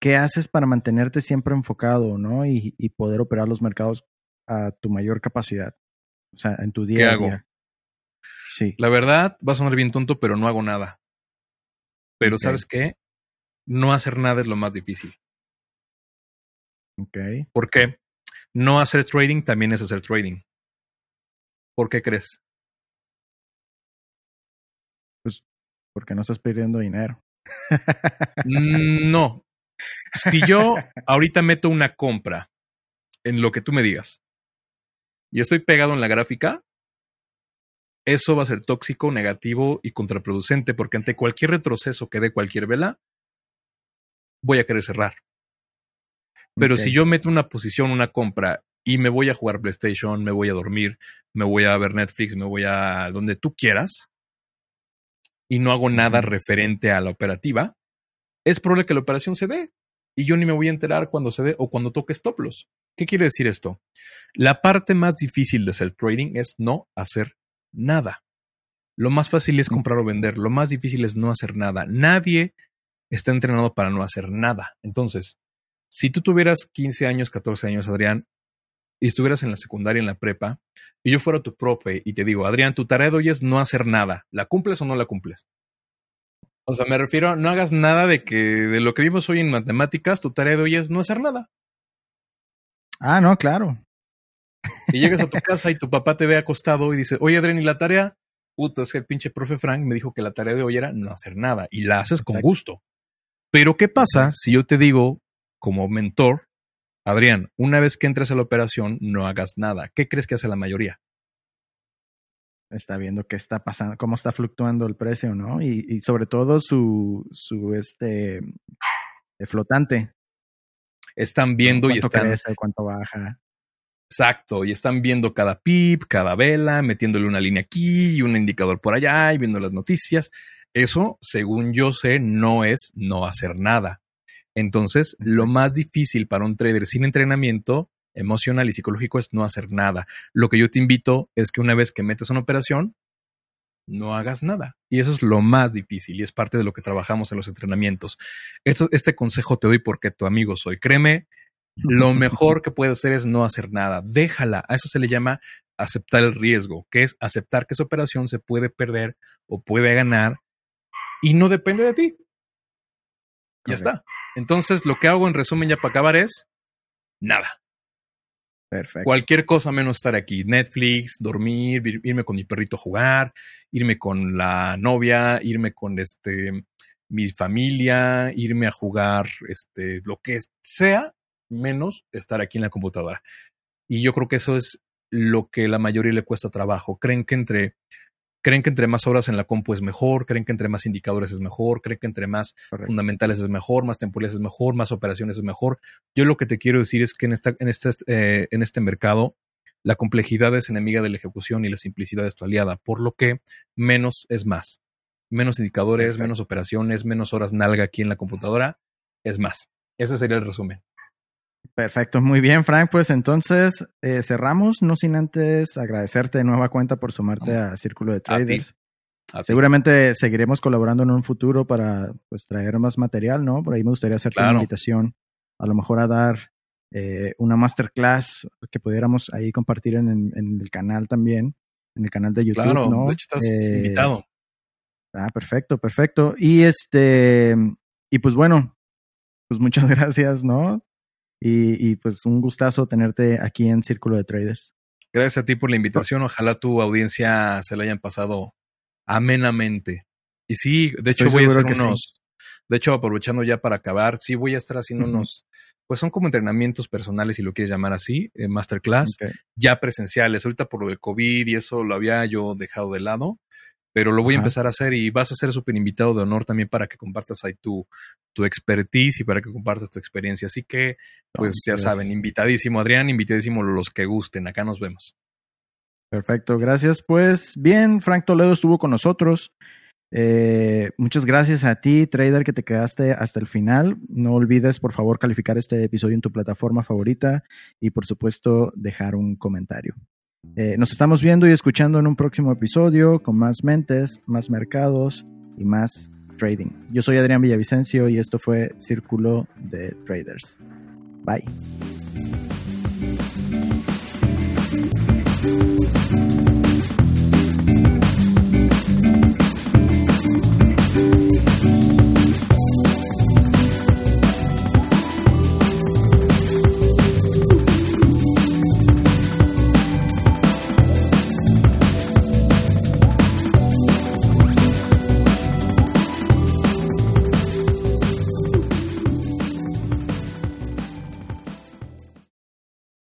¿qué haces para mantenerte siempre enfocado ¿no? y, poder operar los mercados a tu mayor capacidad? O sea, en tu día ¿Qué a hago? Sí. La verdad, va a sonar bien tonto, pero no hago nada. Pero ¿sabes qué? No hacer nada es lo más difícil. Ok. ¿Por qué? No hacer trading también es hacer trading. ¿Por qué crees? Pues porque no estás perdiendo dinero. Mm, no, si yo ahorita meto una compra en lo que tú me digas y estoy pegado en la gráfica, eso va a ser tóxico, negativo y contraproducente porque ante cualquier retroceso que dé cualquier vela, voy a querer cerrar. Pero si yo meto una posición, una compra y me voy a jugar PlayStation, me voy a dormir, me voy a ver Netflix, me voy a donde tú quieras y no hago nada referente a la operativa, es probable que la operación se dé y yo ni me voy a enterar cuando se dé o cuando toque stop loss. ¿Qué quiere decir esto? La parte más difícil de hacer trading es no hacer nada. Lo más fácil es comprar o vender, lo más difícil es no hacer nada. Nadie está entrenado para no hacer nada. Entonces, si tú tuvieras 15 años, 14 años, Adrián, y estuvieras en la secundaria, en la prepa, y yo fuera tu profe y te digo, Adrián, tu tarea de hoy es no hacer nada, ¿la cumples o no la cumples? O sea, me refiero, no hagas nada de que de lo que vimos hoy en matemáticas, tu tarea de hoy es no hacer nada. Ah, no, claro. Y llegas a tu casa y tu papá te ve acostado y dice, oye, Adrián, ¿y la tarea? Puta, es que el pinche profe Frank me dijo que la tarea de hoy era no hacer nada y la haces con gusto. Pero ¿qué pasa si yo te digo, como mentor, Adrián, una vez que entres a la operación, no hagas nada. ¿Qué crees que hace la mayoría? Está viendo qué está pasando, cómo está fluctuando el precio, ¿no? Y, sobre todo su, su este eh, flotante. Están viendo y están. Crece, cuánto baja. Exacto, y están viendo cada pip, cada vela, metiéndole una línea aquí y un indicador por allá y viendo las noticias. Eso, según yo sé, no es no hacer nada. Entonces, lo más difícil para un trader sin entrenamiento emocional y psicológico es no hacer nada. Lo que yo te invito es que una vez que metes una operación, no hagas nada. Y eso es lo más difícil y es parte de lo que trabajamos en los entrenamientos. Esto, este consejo te doy porque tu amigo soy. Créeme, lo mejor que puedes hacer es no hacer nada. Déjala. A eso se le llama aceptar el riesgo, que es aceptar que esa operación se puede perder o puede ganar y no depende de ti. Ya está. Entonces, lo que hago en resumen ya para acabar es nada. Perfecto. Cualquier cosa menos estar aquí. Netflix, dormir, irme con mi perrito a jugar, irme con la novia, irme con este mi familia, irme a jugar, este, lo que sea, menos estar aquí en la computadora. Y yo creo que eso es lo que la mayoría le cuesta trabajo. Creen que entre creen que entre más horas en la compu es mejor, creen que entre más indicadores es mejor, creen que entre más fundamentales es mejor, más temporales es mejor, más operaciones es mejor. Yo lo que te quiero decir es que en, esta, en, este, eh, en este mercado la complejidad es enemiga de la ejecución y la simplicidad es tu aliada, por lo que menos es más. Menos indicadores, menos operaciones, menos horas nalga aquí en la computadora, es más. Ese sería el resumen. Perfecto, muy bien, Frank. Pues entonces eh, cerramos, no sin antes agradecerte de nueva cuenta por sumarte a Círculo de Traders. Seguramente seguiremos colaborando en un futuro para pues traer más material, ¿no? Por ahí me gustaría hacerte una invitación, a lo mejor a dar eh, una masterclass que pudiéramos ahí compartir en, el canal también, en el canal de YouTube. Claro, ¿no? de hecho estás eh, invitado. Ah, perfecto, perfecto. Y este, y pues bueno, pues muchas gracias, ¿no? Y, pues un gustazo tenerte aquí en Círculo de Traders. Gracias a ti por la invitación. Ojalá tu audiencia se la hayan pasado amenamente. Y sí, de hecho voy a hacer unos, de hecho aprovechando ya para acabar, sí voy a estar haciendo unos, pues son como entrenamientos personales, si lo quieres llamar así, eh, masterclass, ya presenciales. Ahorita por lo del COVID y eso lo había yo dejado de lado, pero lo voy a empezar a hacer y vas a ser súper invitado de honor también para que compartas ahí tu, tu expertise y para que compartas tu experiencia. Así que, pues ya saben, invitadísimo Adrián, invitadísimo los que gusten. Acá nos vemos. Perfecto, gracias. Pues bien, Frank Toledo estuvo con nosotros. Eh, muchas gracias a ti, trader, que te quedaste hasta el final. No olvides, por favor, calificar este episodio en tu plataforma favorita y, por supuesto, dejar un comentario. Eh, nos estamos viendo y escuchando en un próximo episodio con más mentes, más mercados y más trading. Yo soy Adrián Villavicencio y esto fue Círculo de Traders. Bye.